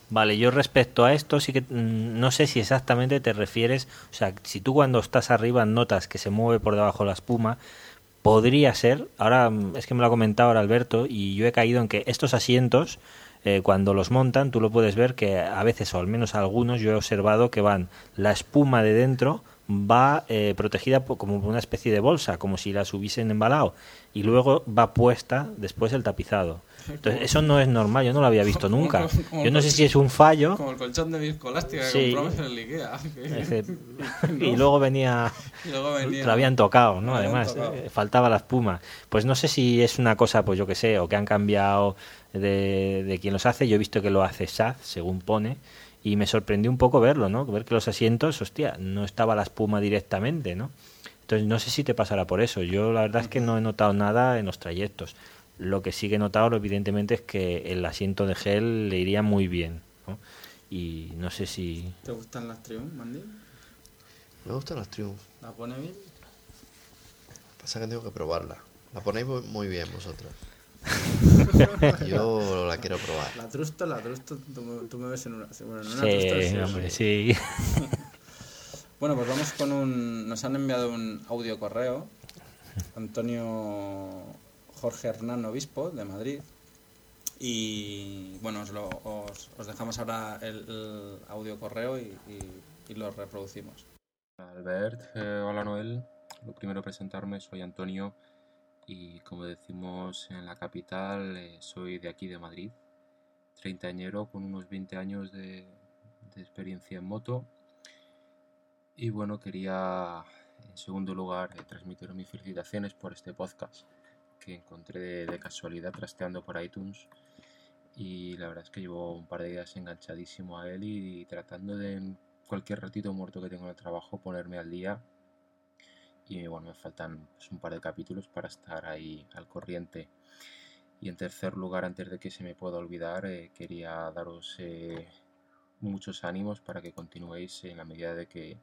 Vale, yo respecto a esto sí que mm, no sé si exactamente te refieres, o sea, si tú cuando estás arriba notas que se mueve por debajo la espuma, podría ser, ahora mm, es que me lo ha comentado ahora Alberto y yo he caído en que estos asientos eh, cuando los montan tú lo puedes ver que a veces o al menos algunos yo he observado que van la espuma de dentro va eh, protegida como una especie de bolsa, como si las hubiesen embalado y luego va puesta después el tapizado. Entonces, eso no es normal, yo no lo había visto nunca. Yo no sé si es un fallo. Como el colchón de viscoelástica que Sí. compramos en el Ikea. y luego venía y luego venía... lo habían tocado, ¿no? Habían Además, tocado. eh, faltaba la espuma. Pues no sé si es una cosa, pues yo que sé, o que han cambiado de, de quien los hace. Yo he visto que lo hace SAZ, según pone, y me sorprendió un poco verlo, ¿no? Ver que los asientos, hostia, no estaba la espuma directamente, ¿no? Entonces no sé si te pasará por eso. Yo la verdad es que no he notado nada en los trayectos. Lo que sí que he notado, evidentemente, es que el asiento de gel le iría muy bien, ¿no? Y no sé si... ¿Te gustan las Triumph, Mandy? Me gustan las Triumph. ¿Las Bonneville? Pasa que tengo que probarla. La ponéis muy- muy bien vosotros. Yo la quiero probar. La Trusto, la Trusto, tú, me- tú me ves en una... Bueno, en una Sí, Trusto hombre, sí. Bueno, pues vamos con un... Nos han enviado un audio correo. Antonio Jorge Hernán Obispo, de Madrid. Y bueno, os, lo- os, os dejamos ahora el, el audio correo y, y- y lo reproducimos. Albert, eh, hola Noel. Lo primero presentarme, soy Antonio y como decimos en la capital, eh, soy de aquí de Madrid, treintañero con unos 20 años de, experiencia en moto. Y bueno, quería en segundo lugar eh, transmitir mis felicitaciones por este podcast que encontré de, de casualidad trasteando por iTunes. Y la verdad es que llevo un par de días enganchadísimo a él y tratando de en cualquier ratito muerto que tengo en el trabajo ponerme al día. Y bueno, me faltan pues, un par de capítulos para estar ahí al corriente. Y en tercer lugar, antes de que se me pueda olvidar, eh, quería daros eh, muchos ánimos para que continuéis en la medida de que,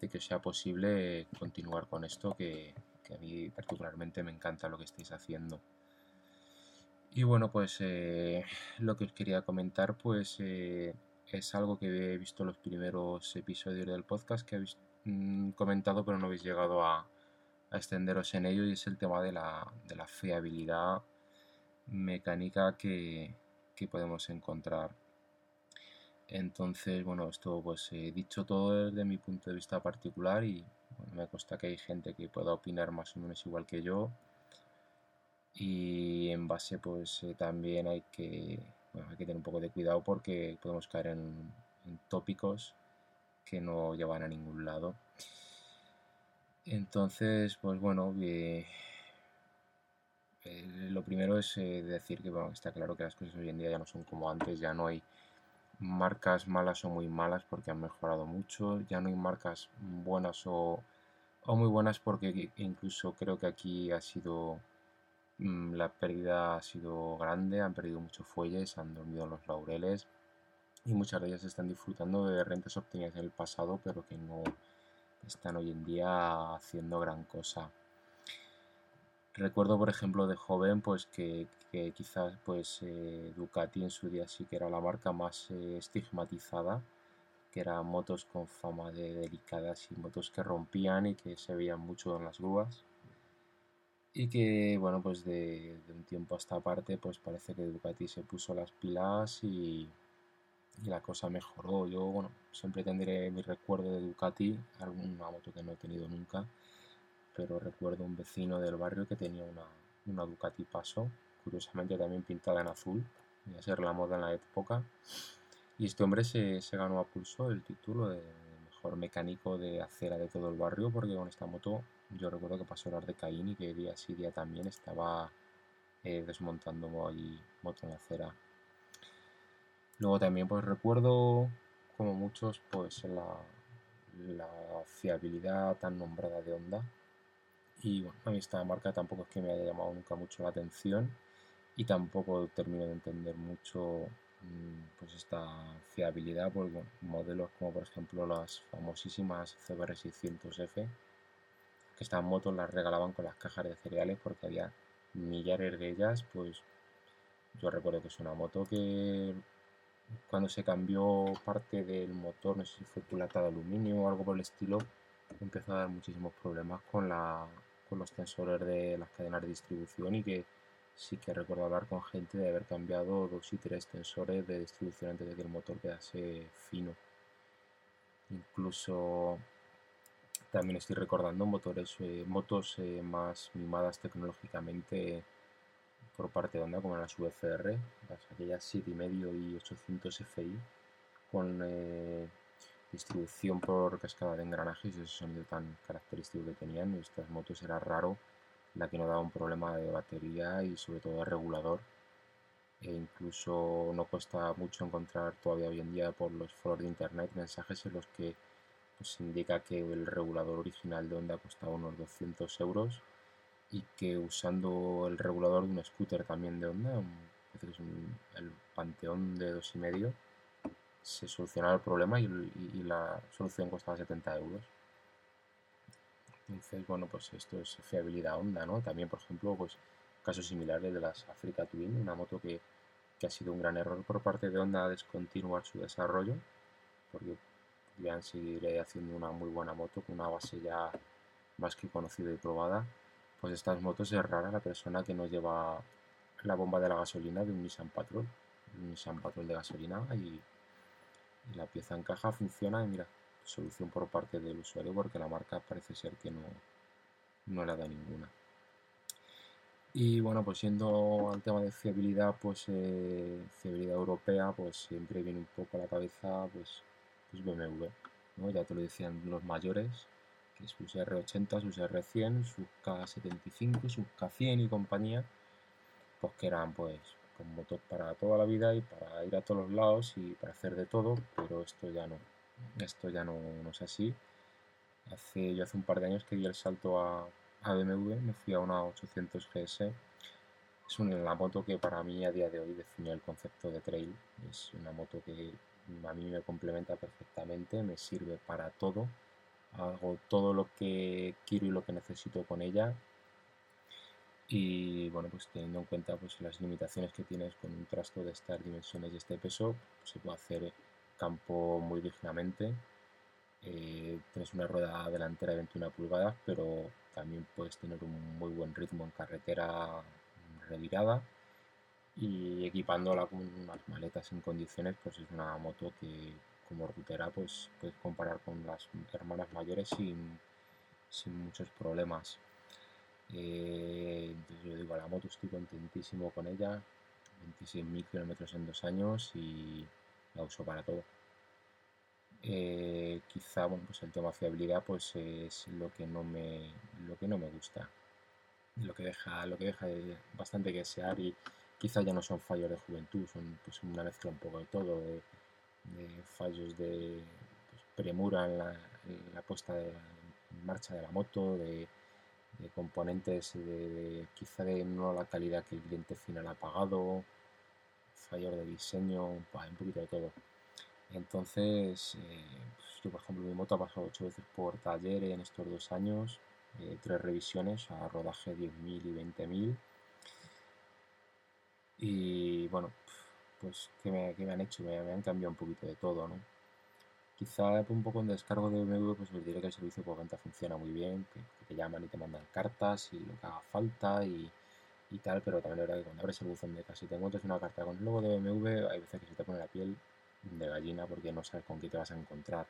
de que sea posible eh, continuar con esto, que, que a mí particularmente me encanta lo que estáis haciendo. Y bueno, pues lo que os quería comentar, pues es algo que he visto en los primeros episodios del podcast que habéis mm, comentado, pero no habéis llegado a, extenderos en ello y es el tema de la, de la fiabilidad mecánica que, que podemos encontrar. Entonces, bueno, esto pues he dicho todo desde mi punto de vista particular y me consta que hay gente que pueda opinar más o menos igual que yo. Y en base pues eh, también hay que, hay que tener un poco de cuidado porque podemos caer en, tópicos que no llevan a ningún lado. Entonces, pues bueno, eh, lo primero es eh, decir que bueno, está claro que las cosas hoy en día ya no son como antes, ya no hay marcas malas o muy malas porque han mejorado mucho, ya no hay marcas buenas o, muy buenas porque incluso creo que aquí ha sido mm, la pérdida ha sido grande, han perdido muchos fuelles, han dormido en los laureles y muchas de ellas están disfrutando de rentas obtenidas en el pasado pero que no están hoy en día haciendo gran cosa. Recuerdo, por ejemplo, de joven, pues que, quizás pues eh, Ducati en su día sí que era la marca más eh, estigmatizada, que eran motos con fama de delicadas y motos que rompían y que se veían mucho en las grúas. Y que, bueno, pues de, un tiempo a esta parte, pues parece que Ducati se puso las pilas y, y la cosa mejoró. Yo, bueno, siempre tendré mi recuerdo de Ducati, alguna moto que no he tenido nunca pero recuerdo un vecino del barrio que tenía una, una Ducati Paso, curiosamente también pintada en azul, a ser la moda en la época. Y este hombre se, se, ganó a pulso el título de mejor mecánico de acera de todo el barrio, porque con esta moto yo recuerdo que pasó horas de Caín y que día sí día también estaba eh, desmontando ahí moto en acera. Luego también pues recuerdo, como muchos, pues la, fiabilidad tan nombrada de Honda, y bueno, a mí esta marca tampoco es que me haya llamado nunca mucho la atención y tampoco termino de entender mucho mm, pues esta fiabilidad modelos como por ejemplo las famosísimas CBR 600F que estas motos las regalaban con las cajas de cereales porque había millares de ellas pues yo recuerdo que es una moto que cuando se cambió parte del motor no sé si fue culata de aluminio o algo por el estilo empezó a dar muchísimos problemas con la los tensores de las cadenas de distribución y que sí que recuerdo hablar con gente de haber cambiado dos y tres tensores de distribución antes de que el motor quedase fino. Incluso también estoy recordando motores, eh, motos eh, más mimadas tecnológicamente por parte de Honda, como las VFR, las aquellas 7,5 y 800 FI, con eh, distribución por cascada de engranajes ese sonido tan característico que tenían. Estas motos era raro la que no daba un problema de batería y sobre todo de regulador. E incluso no cuesta mucho encontrar todavía hoy en día por los foros de internet mensajes en los que pues, indica que el regulador original de Honda costaba unos 200 euros y que usando el regulador de un scooter también de es el Panteón de 2,5, se solucionaba el problema y, la solución costaba 70 euros. Entonces, bueno, pues esto es fiabilidad Honda, ¿no? También, por ejemplo, pues casos similares de las Africa Twin, una moto que, que ha sido un gran error por parte de Honda descontinuar su desarrollo, porque podrían seguir haciendo una muy buena moto con una base ya más que conocida y probada. Pues estas motos es rara la persona que no lleva la bomba de la gasolina de un Nissan Patrol, un Nissan Patrol de gasolina y la pieza en caja funciona y mira, solución por parte del usuario porque la marca parece ser que no, no le da ninguna. Y bueno, pues siendo al tema de fiabilidad, pues eh, fiabilidad europea, pues siempre viene un poco a la cabeza pues, pues BMW. Ya te lo decían los mayores, sus R80, sus R100, sus K75, sus K100 y compañía, pues que eran pues con motor para toda la vida y para ir a todos los lados y para hacer de todo, pero esto ya no, esto ya no, es así. Hace, yo hace un par de años que di el salto a, a BMW, me fui a una 800 GS. Es una moto que para mí a día de hoy define el concepto de trail. Es una moto que a mí me complementa perfectamente, me sirve para todo. Hago todo lo que quiero y lo que necesito con ella y bueno, pues teniendo en cuenta pues, las limitaciones que tienes con un trasto de estas dimensiones y este peso, se puede hacer campo muy dignamente. Eh, tienes una rueda delantera de 21 pulgadas, pero también puedes tener un muy buen ritmo en carretera revirada y equipándola con unas maletas en condiciones, pues es una moto que como rutera pues puedes comparar con las hermanas mayores sin, sin muchos problemas. Eh, entonces yo digo, la moto estoy contentísimo con ella, 26.000 kilómetros en dos años y la uso para todo. Eh, quizá bueno, pues el tema fiabilidad pues es lo que no me lo que no me gusta lo que deja lo que deja bastante que desear y quizá ya no son fallos de juventud son pues una mezcla un poco de todo fallos de pues, premura en la, puesta de, en marcha de la moto de, componentes de, quizá de no la calidad que el cliente final ha pagado fallos de diseño un poquito de todo entonces, eh, pues yo por ejemplo mi moto ha pasado ocho veces por taller en estos dos años, eh, tres revisiones a rodaje 10.000 y 20.000. Y bueno, pues ¿qué me, me han hecho? Me, han cambiado un poquito de todo, ¿no? Quizá un poco en descargo de BMW, pues les diré que el servicio por venta funciona muy bien, que, te llaman y te mandan cartas y lo que haga falta y, y tal, pero también es verdad que cuando abres el buzón de casa y te encuentras una carta con el logo de BMW, hay veces que se te pone la piel de gallina porque no sabes con qué te vas a encontrar.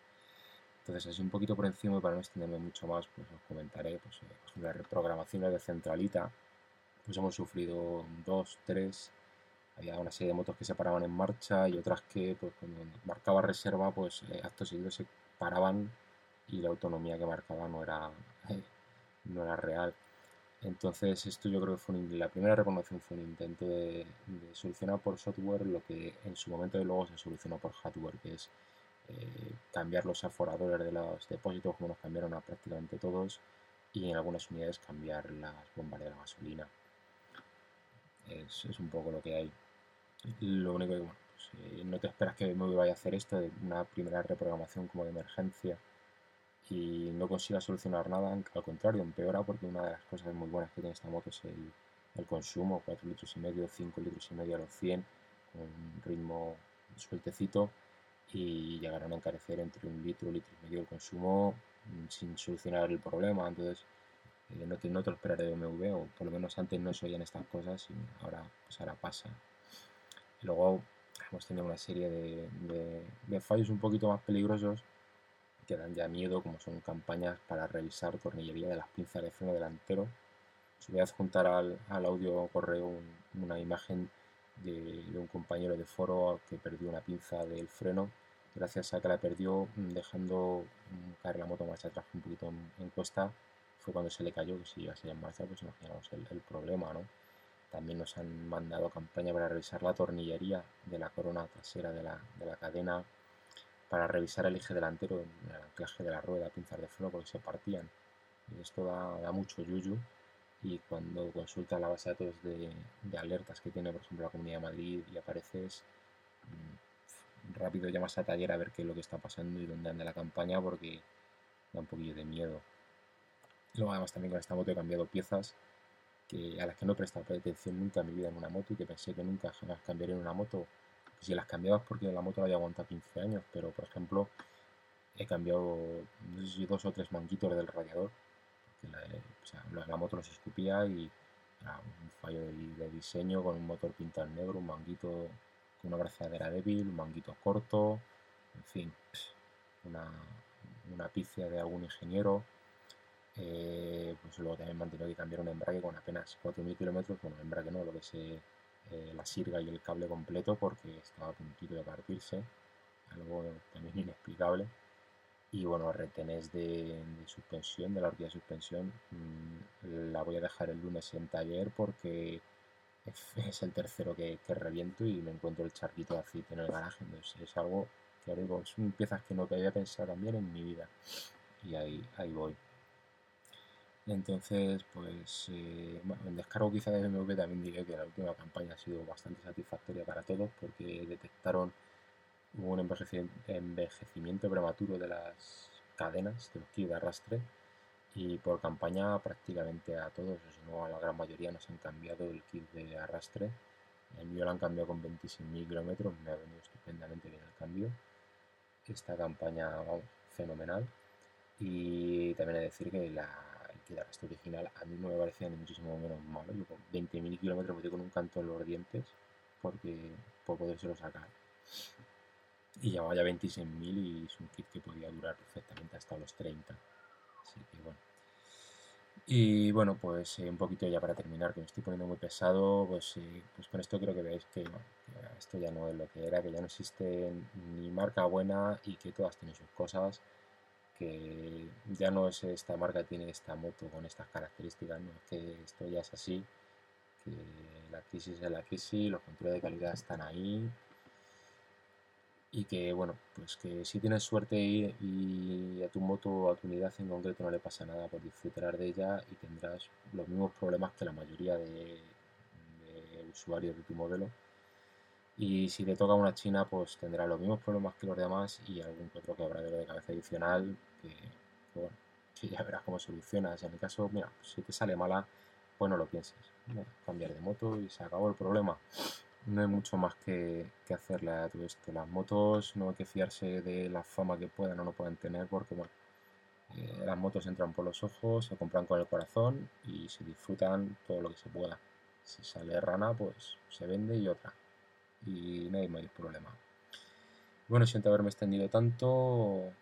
Entonces, así un poquito por encima para no extenderme mucho más, pues os comentaré, pues, eh, por ejemplo, las reprogramaciones de centralita, pues hemos sufrido dos, tres, había una serie de motos que se paraban en marcha y otras que, pues cuando marcaba reserva, pues eh, actos seguidos se paraban y la autonomía que marcaba no era, no era real. Entonces esto yo creo que fue la primera recomendación fue un intento de, solucionar por software lo que en su momento de luego se solucionó por hardware, que es eh, cambiar los aforadores de los depósitos como nos cambiaron a prácticamente todos y en algunas unidades cambiar las bombas de la gasolina. Es, es un poco lo que hay. Lo único que bueno, pues, eh, no te esperas que me vaya a hacer esto de una primera reprogramación como de emergencia y no consiga solucionar nada, al contrario, empeora porque una de las cosas muy buenas que tiene esta moto es el, consumo, 4 litros y medio, 5 litros y medio a los 100, con un ritmo sueltecito y llegarán a encarecer entre un litro, litro y medio el consumo mm, sin solucionar el problema, entonces eh, no, te, no te lo esperaré de BMW, o por lo menos antes no se oían estas cosas y ahora, pues ahora pasa. Luego hemos tenido una serie de, fallos un poquito más peligrosos que dan ya miedo, como son campañas para revisar tornillería de las pinzas de freno delantero. Os voy a adjuntar al, audio correo una imagen de, un compañero de foro que perdió una pinza del freno gracias a que la perdió mm, dejando caer la moto marcha atrás un poquito en, en, cuesta fue cuando se le cayó que si iba a ser en marcha pues imaginamos el, problema ¿no? También nos han mandado campaña para revisar la tornillería de la corona trasera de la, de la cadena para revisar el eje delantero, el anclaje de la rueda, pinzas de freno porque se partían. Y esto da, mucho yuyu y cuando consultas la base de datos de, alertas que tiene, por ejemplo, la Comunidad de Madrid y apareces, mm, rápido llamas a taller a ver qué es lo que está pasando y dónde anda la campaña porque da un poquillo de miedo. Luego además también con esta moto he cambiado piezas que, a las que no he prestado atención nunca en mi vida en una moto y que pensé que nunca jamás cambiaría en una moto si las cambiabas porque la moto la había aguantado 15 años, pero por ejemplo he cambiado dos o tres manguitos del radiador, porque la, moto los escupía y era un fallo de, diseño con un motor pintado en negro, un manguito con una brazadera débil, un manguito corto, en fin, una, una pifia de algún ingeniero. Eh, pues luego también me que cambiar un embrague con apenas 4.000 kilómetros, bueno, embrague no, lo que se eh, la sirga y el cable completo porque estaba a puntito de partirse, algo también inexplicable. Y bueno, retenes de, suspensión, de la horquilla de suspensión, mm, la voy a dejar el lunes en taller porque es, el tercero que, reviento y me encuentro el charquito de aceite en el garaje. Entonces es algo que ahora digo, son piezas que no te había pensado también en mi vida. Y ahí, ahí voy. Entonces, pues, eh, bueno, en descargo quizá de BMW también diré que la última campaña ha sido bastante satisfactoria para todos porque detectaron un envejecimiento prematuro de las cadenas de los kits de arrastre y por campaña prácticamente a todos, o si no a la gran mayoría nos han cambiado el kit de arrastre. El mío lo han cambiado con 26.000 kilómetros, me ha venido estupendamente bien el cambio. Esta campaña, fenomenal. Y también he de decir que la que la resto original a mí no me parecía ni muchísimo menos malo. Yo con 20.000 kilómetros metí con un canto en los dientes porque por podérselo sacar. Y llevaba ya 26.000 y es un kit que podía durar perfectamente hasta los 30. Así que bueno. Y bueno, pues eh, un poquito ya para terminar, que me estoy poniendo muy pesado, pues, eh, pues con esto creo que bueno, que esto ya no es lo que era, que ya no existe ni marca buena y que todas tienen sus cosas, que ya no es esta marca tiene esta moto con estas características, ¿no? es que esto ya es así, que la crisis es la crisis, los controles de calidad están ahí, y que bueno, pues que si tienes suerte y, y, a tu moto o a tu unidad en concreto no le pasa nada, pues disfrutarás de ella y tendrás los mismos problemas que la mayoría de, de usuarios de tu modelo. Y si te toca una china, pues tendrá los mismos problemas que los demás y algún otro quebradero de cabeza adicional que, bueno, que ya verás cómo solucionas. En el caso, mira, si te sale mala, pues no lo pienses. Cambiar de moto y se acabó el problema no hay mucho más que, que, hacerle a todo esto. Las motos no hay que fiarse de la fama que puedan o no puedan tener porque bueno, eh, las motos entran por los ojos, se compran con el corazón y se disfrutan todo lo que se pueda. Si sale rana, pues se vende y otra. Y no hay mayor problema. Bueno, siento haberme extendido tanto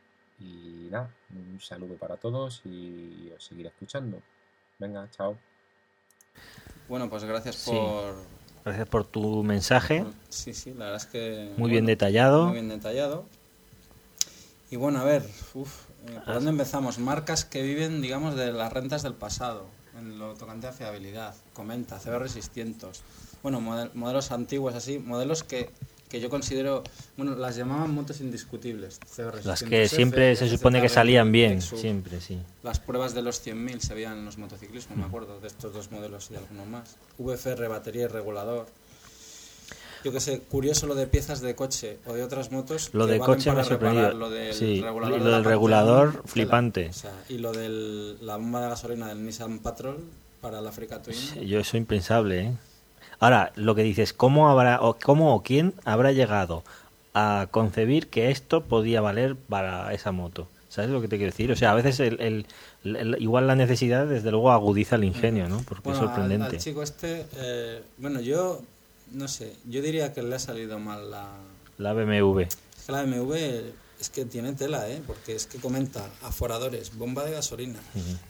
y nada, un saludo para todos y os seguiré escuchando. Venga, chao. Bueno, pues gracias Sí. por Gracias por tu mensaje. Sí, sí, la verdad es que... Muy bien detallado. Muy bien detallado. Y bueno, a ver, uf, eh, ¿por dónde empezamos? Marcas que viven, digamos, de las rentas del pasado, en lo tocante a fiabilidad. Comenta, CBR 600. Bueno, model- modelos antiguos así, modelos que, que yo considero, bueno, las llamaban motos indiscutibles. Las 600 que F, siempre se supone que salían bien, siempre, sí. Las pruebas de los 100.000 se veían en los motociclismos, Mm. me acuerdo, de estos dos modelos y algunos más. VFR, batería y regulador. Yo que sé, curioso lo de piezas de coche o de otras motos. Lo que de valen coche me para ha sorprendido. reparar Lo del Sí, regulador, lo del regulador, flipante. O sea, y lo de la bomba de gasolina del Nissan Patrol para la Africa Twin. Yo eso impensable, ¿eh? Ahora, lo que dices, ¿cómo habrá o cómo o quién habrá llegado a concebir que esto podía valer para esa moto? ¿Sabes lo que te quiero decir? O sea, a veces el, el- el- igual la necesidad, desde luego, agudiza el ingenio, ¿no? Porque Bueno, es al- sorprendente. Al, chico este, eh, bueno, yo no sé, yo diría que le ha salido mal la, La BMW. Es que la BMW es que tiene tela, ¿eh? Porque es que comenta aforadores, bomba de gasolina,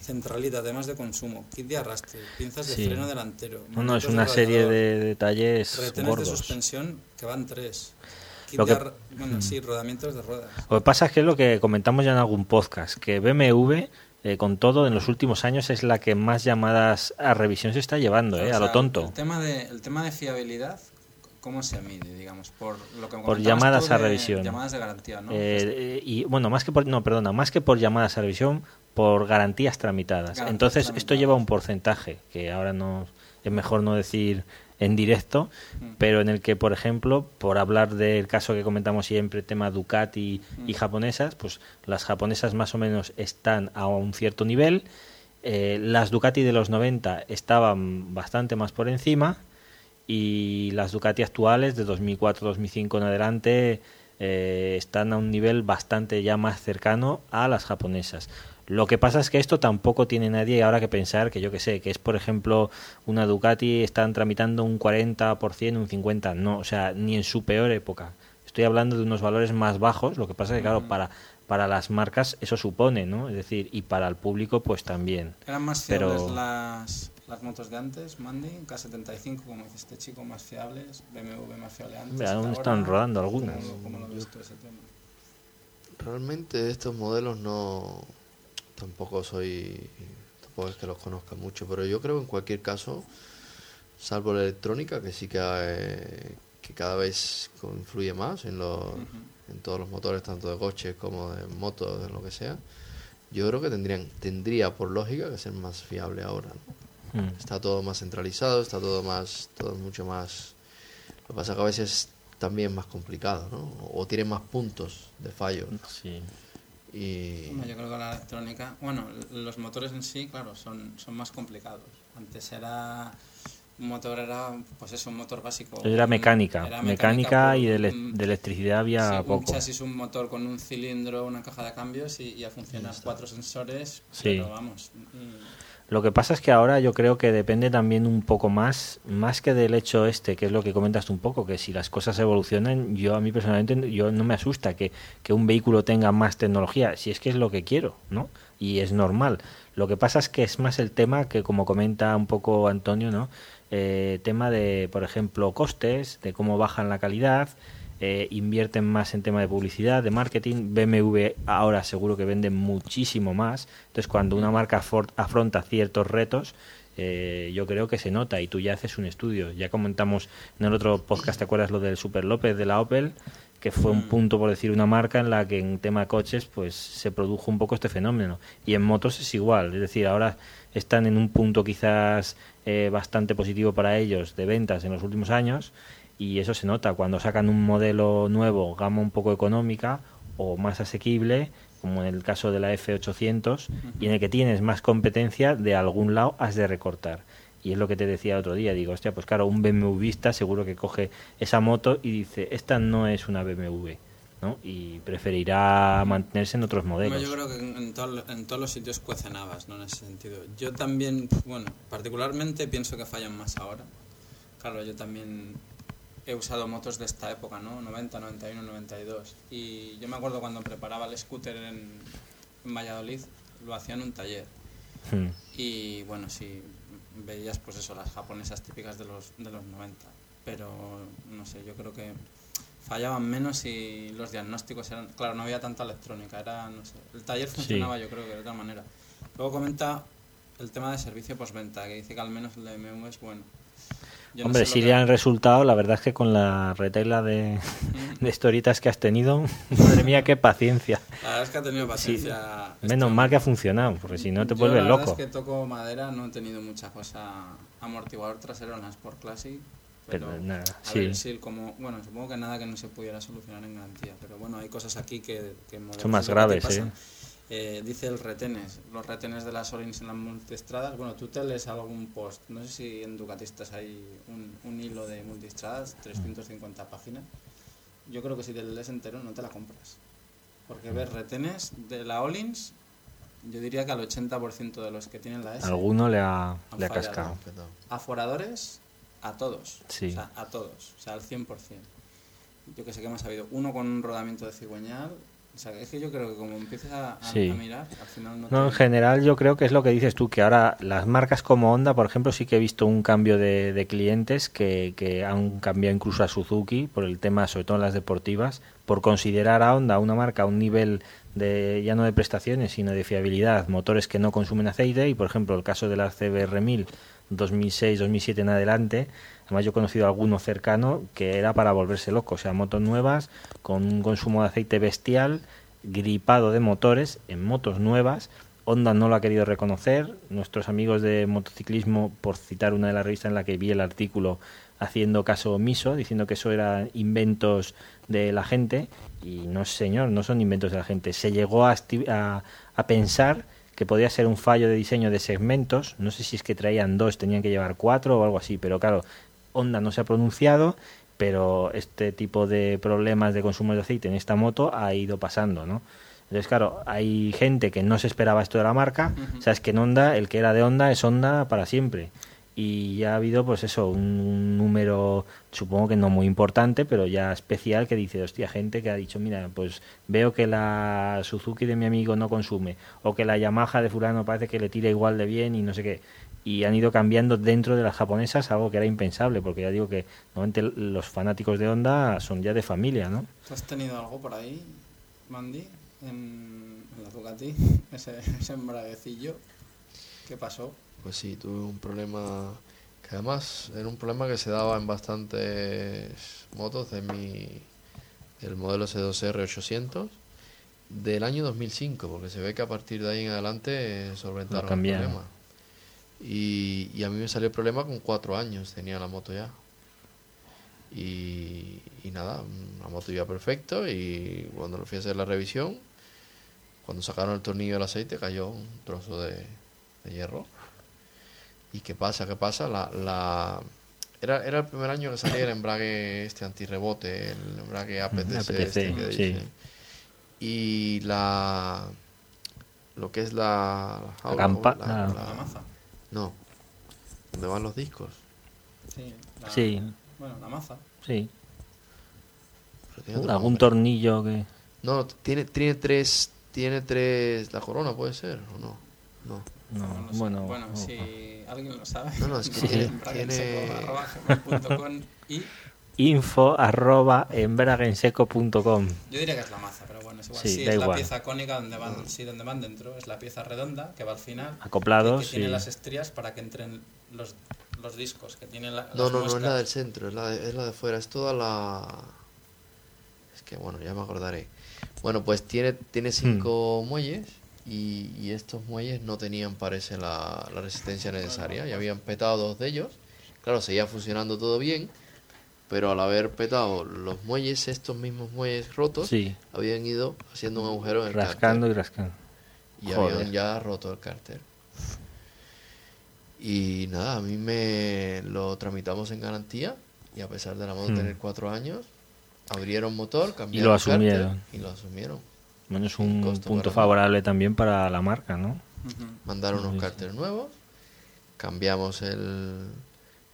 centralita, temas de consumo, kit de arrastre, pinzas de Sí. freno delantero. No, no, es una de serie de detalles Retenes de gordos. suspensión que van tres. Kit Lo que- Bueno, sí, rodamientos de ruedas. Lo que pasa es que es lo que comentamos ya en algún podcast, que BMW, eh, con todo, en los últimos años es la que más llamadas a revisión se está llevando, O ¿eh? sea, A lo tonto. El tema, de, el tema de fiabilidad, ¿cómo se mide, digamos? Por lo que Por llamadas tú a revisión. Llamadas de garantía, ¿no? Eh, y bueno, más que por, no, perdona, más que por llamadas a revisión, por garantías tramitadas. Garantías Entonces, esto lleva un porcentaje, que ahora no es mejor no decir en directo, Mm. pero en el que, por ejemplo, por hablar del caso que comentamos siempre, tema Ducati y Mm. japonesas, pues las japonesas más o menos están a un cierto nivel, eh, las Ducati de los 90 estaban bastante más por encima y las Ducati actuales de 2004-2005 en adelante eh, están a un nivel bastante ya más cercano a las japonesas. Lo que pasa es que esto tampoco tiene nadie ahora que pensar que yo que sé, que es por ejemplo una Ducati están tramitando un 40%, un 50%, no, o sea, ni en su peor época. Estoy hablando de unos valores más bajos, lo que pasa es que claro, para para las marcas eso supone, ¿no? Es decir, y para el público pues también. ¿Eran más pero- fiables las, las motos de antes, Mandy? K75, como dice este chico, más fiables. BMW más fiable antes. Hombre, que aún ahora. están rodando algunas. ¿Cómo, cómo lo ves tú ese tema? Realmente estos modelos no tampoco soy tampoco es que los conozca mucho, pero yo creo que en cualquier caso, salvo la electrónica, que sí que, eh, que cada vez influye más en los en todos los motores, tanto de coches como de motos, de lo que sea, yo creo que tendrían tendría por lógica que ser más fiable ahora. ¿no? Mm. Está todo más centralizado, está todo más todo mucho más lo que pasa es que a veces también es más complicado, ¿no? O tiene más puntos de fallo. Sí. Y Bueno, yo creo que la electrónica, bueno, los motores en sí, claro, son, son más complicados. Antes era, un motor era, pues eso, un motor básico. Era Un- mecánica, era mecánica y de, ele- un- de electricidad había sí, un poco. chasis, un motor con un cilindro, una caja de cambios y, y a funcionar. Cuatro sensores, Sí. pero vamos. mm, Lo que pasa es que ahora yo creo que depende también un poco más, más que del hecho este, que es lo que comentas tú un poco, que si las cosas evolucionan, yo a mí personalmente yo no me asusta que, que un vehículo tenga más tecnología, si es que es lo que quiero, ¿no? Y es normal. Lo que pasa es que es más el tema que, como comenta un poco Antonio, ¿no? Eh, tema de, por ejemplo, costes, de cómo bajan la calidad, eh, invierten más en tema de publicidad, de marketing. BMW ahora seguro que vende muchísimo más. Entonces, cuando una marca afronta ciertos retos, eh, yo creo que se nota y tú ya haces un estudio. Ya comentamos en el otro podcast, ¿te acuerdas lo del Super López de la Opel? que fue un punto, por decir, una marca en la que en tema coches pues se produjo un poco este fenómeno. Y en motos es igual, es decir, ahora están en un punto quizás eh, bastante positivo para ellos de ventas en los últimos años y eso se nota cuando sacan un modelo nuevo, gama un poco económica o más asequible, como en el caso de la F800, y en el que tienes más competencia, de algún lado has de recortar. Y es lo que te decía el otro día, digo, hostia, pues claro, un BMWista seguro que coge esa moto y dice, esta no es una BMW, ¿no? Y preferirá mantenerse en otros modelos. Yo creo que en, en todo- en todos los sitios cuecen habas, ¿no? En ese sentido. Yo también, bueno, particularmente pienso que fallan más ahora. Claro, yo también he usado motos de esta época, ¿no? 90, 91, 92. Y yo me acuerdo cuando preparaba el scooter en, en Valladolid, lo hacía en un taller. Hmm. Y bueno, sí, veías pues eso, las japonesas típicas de los, de los 90. Pero no sé, yo creo que fallaban menos y los diagnósticos eran... Claro, no había tanta electrónica, era, no sé, el taller funcionaba yo creo que de otra manera. Luego comenta el tema de servicio postventa, que dice que al menos el de BMW es bueno. Yo no Hombre, sé si le han resultado, la verdad es que con la retela de, de historitas que has tenido, madre mía, qué paciencia. La verdad es que ha tenido paciencia. este Menos hombre. mal que ha funcionado, porque si no te Yo vuelves la verdad loco. es que toco madera, no he tenido mucha cosa. Amortiguador trasero en la Sport Classic. Pero, Pero nada, a sí. ver si como, bueno, supongo que nada que no se pudiera solucionar en garantía, pero bueno, hay cosas aquí que, que Son más graves, pasan. ¿Eh? Dice el retenes, los retenes de las Orins en las multistradas. Bueno, tú te lees algún post, no sé si en Ducatistas hay un, un hilo de multistradas, 350 páginas. Yo creo que si te lees entero no te la compras. Porque ves retenes de la Olins, yo diría que al 80% de los que tienen la S, Alguno le ha, le ha cascado. aforadores a todos. Sí. O sea, a todos. O sea, al 100%. Yo que sé que me ha sabido. Uno con un rodamiento de cigüeñal. O sea, es que yo creo que como empieces a, a- Sí. a mirar, al final no, No, en te- general yo creo que es lo que dices tú, que ahora las marcas como Honda, por ejemplo, sí que he visto un cambio de, de clientes que, que han cambiado incluso a Suzuki por el tema, sobre todo en las deportivas, por considerar a Honda una marca a un nivel de ya no de prestaciones, sino de fiabilidad, motores que no consumen aceite y, por ejemplo, el caso de la CBR 1000 2006-2007 en adelante, además yo he conocido alguno cercano que era para volverse loco, o sea, motos nuevas con un consumo de aceite bestial, gripado de motores en motos nuevas. Honda no lo ha querido reconocer. Nuestros amigos de motociclismo, por citar una de las revistas en la que vi el artículo, haciendo caso omiso, diciendo que eso eran inventos de la gente. Y no, señor, no son inventos de la gente. Se llegó a, a, a pensar que podía ser un fallo de diseño de segmentos. No sé si es que traían dos, tenían que llevar cuatro o algo así, pero claro, Honda no se ha pronunciado, pero este tipo de problemas de consumo de aceite en esta moto ha ido pasando, ¿no? Entonces, claro, hay gente que no se esperaba esto de la marca. O sea, es que en Honda, el que era de Honda es Honda para siempre. Y ya ha habido, pues eso, un número, supongo que no muy importante, pero ya especial, que dice, hostia, gente que ha dicho, mira, pues veo que la Suzuki de mi amigo no consume, o que la Yamaha de fulano parece que le tira igual de bien y no sé qué. Y han ido cambiando dentro de las japonesas algo que era impensable, porque ya digo que normalmente los fanáticos de Honda son ya de familia, ¿no? ¿Tú has tenido algo por ahí, Mandy, en, en la Ducati? Ese, ese embraguecillo. ¿Qué pasó? Pues sí, tuve un problema que además era un problema que se daba en bastantes motos de mi del modelo C2R 800 del año 2005, porque se ve que a partir de ahí en adelante eh, solventaron el problema. Y, y a mí me salió el problema con cuatro años, tenía la moto ya. Y, y nada, la moto iba perfecto y cuando lo fui a hacer la revisión, cuando sacaron el tornillo del aceite cayó un trozo de, de hierro. ¿Y qué pasa? ¿Qué pasa? La, la... Era, era el primer año que salía el embrague este antirrebote, el embrague APTC, APTC, este que sí. Y la... Lo que es la... la jaula, campa- la- la- la- La maza. No. ¿Dónde van los discos? Sí. la- Sí, Bueno, la maza. sí. Algún nombre. tornillo que... No, tiene, tiene tres... Tiene tres... ¿La corona puede ser o no? No. No, No lo sé. bueno, bueno si alguien lo sabe. No, no, es que Sí. tiene- y info arroba embragenseco.com yo diría que es la maza, pero bueno, es igual. Sí, Sí, da es la pieza cónica donde van, sí, donde van dentro, es la pieza redonda que va al final. Acoplados y que tiene las estrías para que entren los, los discos, que tiene la, No, las no, no es la del centro, es la de, es la de fuera, es toda la... Es que bueno, ya me acordaré. Bueno, pues tiene, tiene cinco muelles y, y estos muelles no tenían, parece, la, la resistencia necesaria. Y habían petado dos de ellos. Claro, seguía funcionando todo bien, pero al haber petado los muelles, estos mismos muelles rotos, Sí, habían ido haciendo un agujero en el rascando y cárter rascando. y Joder. habían ya roto el cárter. Y nada, a mí me lo tramitamos en garantía y a pesar de la moto Hmm. tener cuatro años, abrieron motor, cambiaron lo el cárter asumieron. y lo asumieron. Bueno, es un punto favorable también para la marca, ¿no? Mandaron Sí, unos sí. cárteres nuevos, cambiamos el,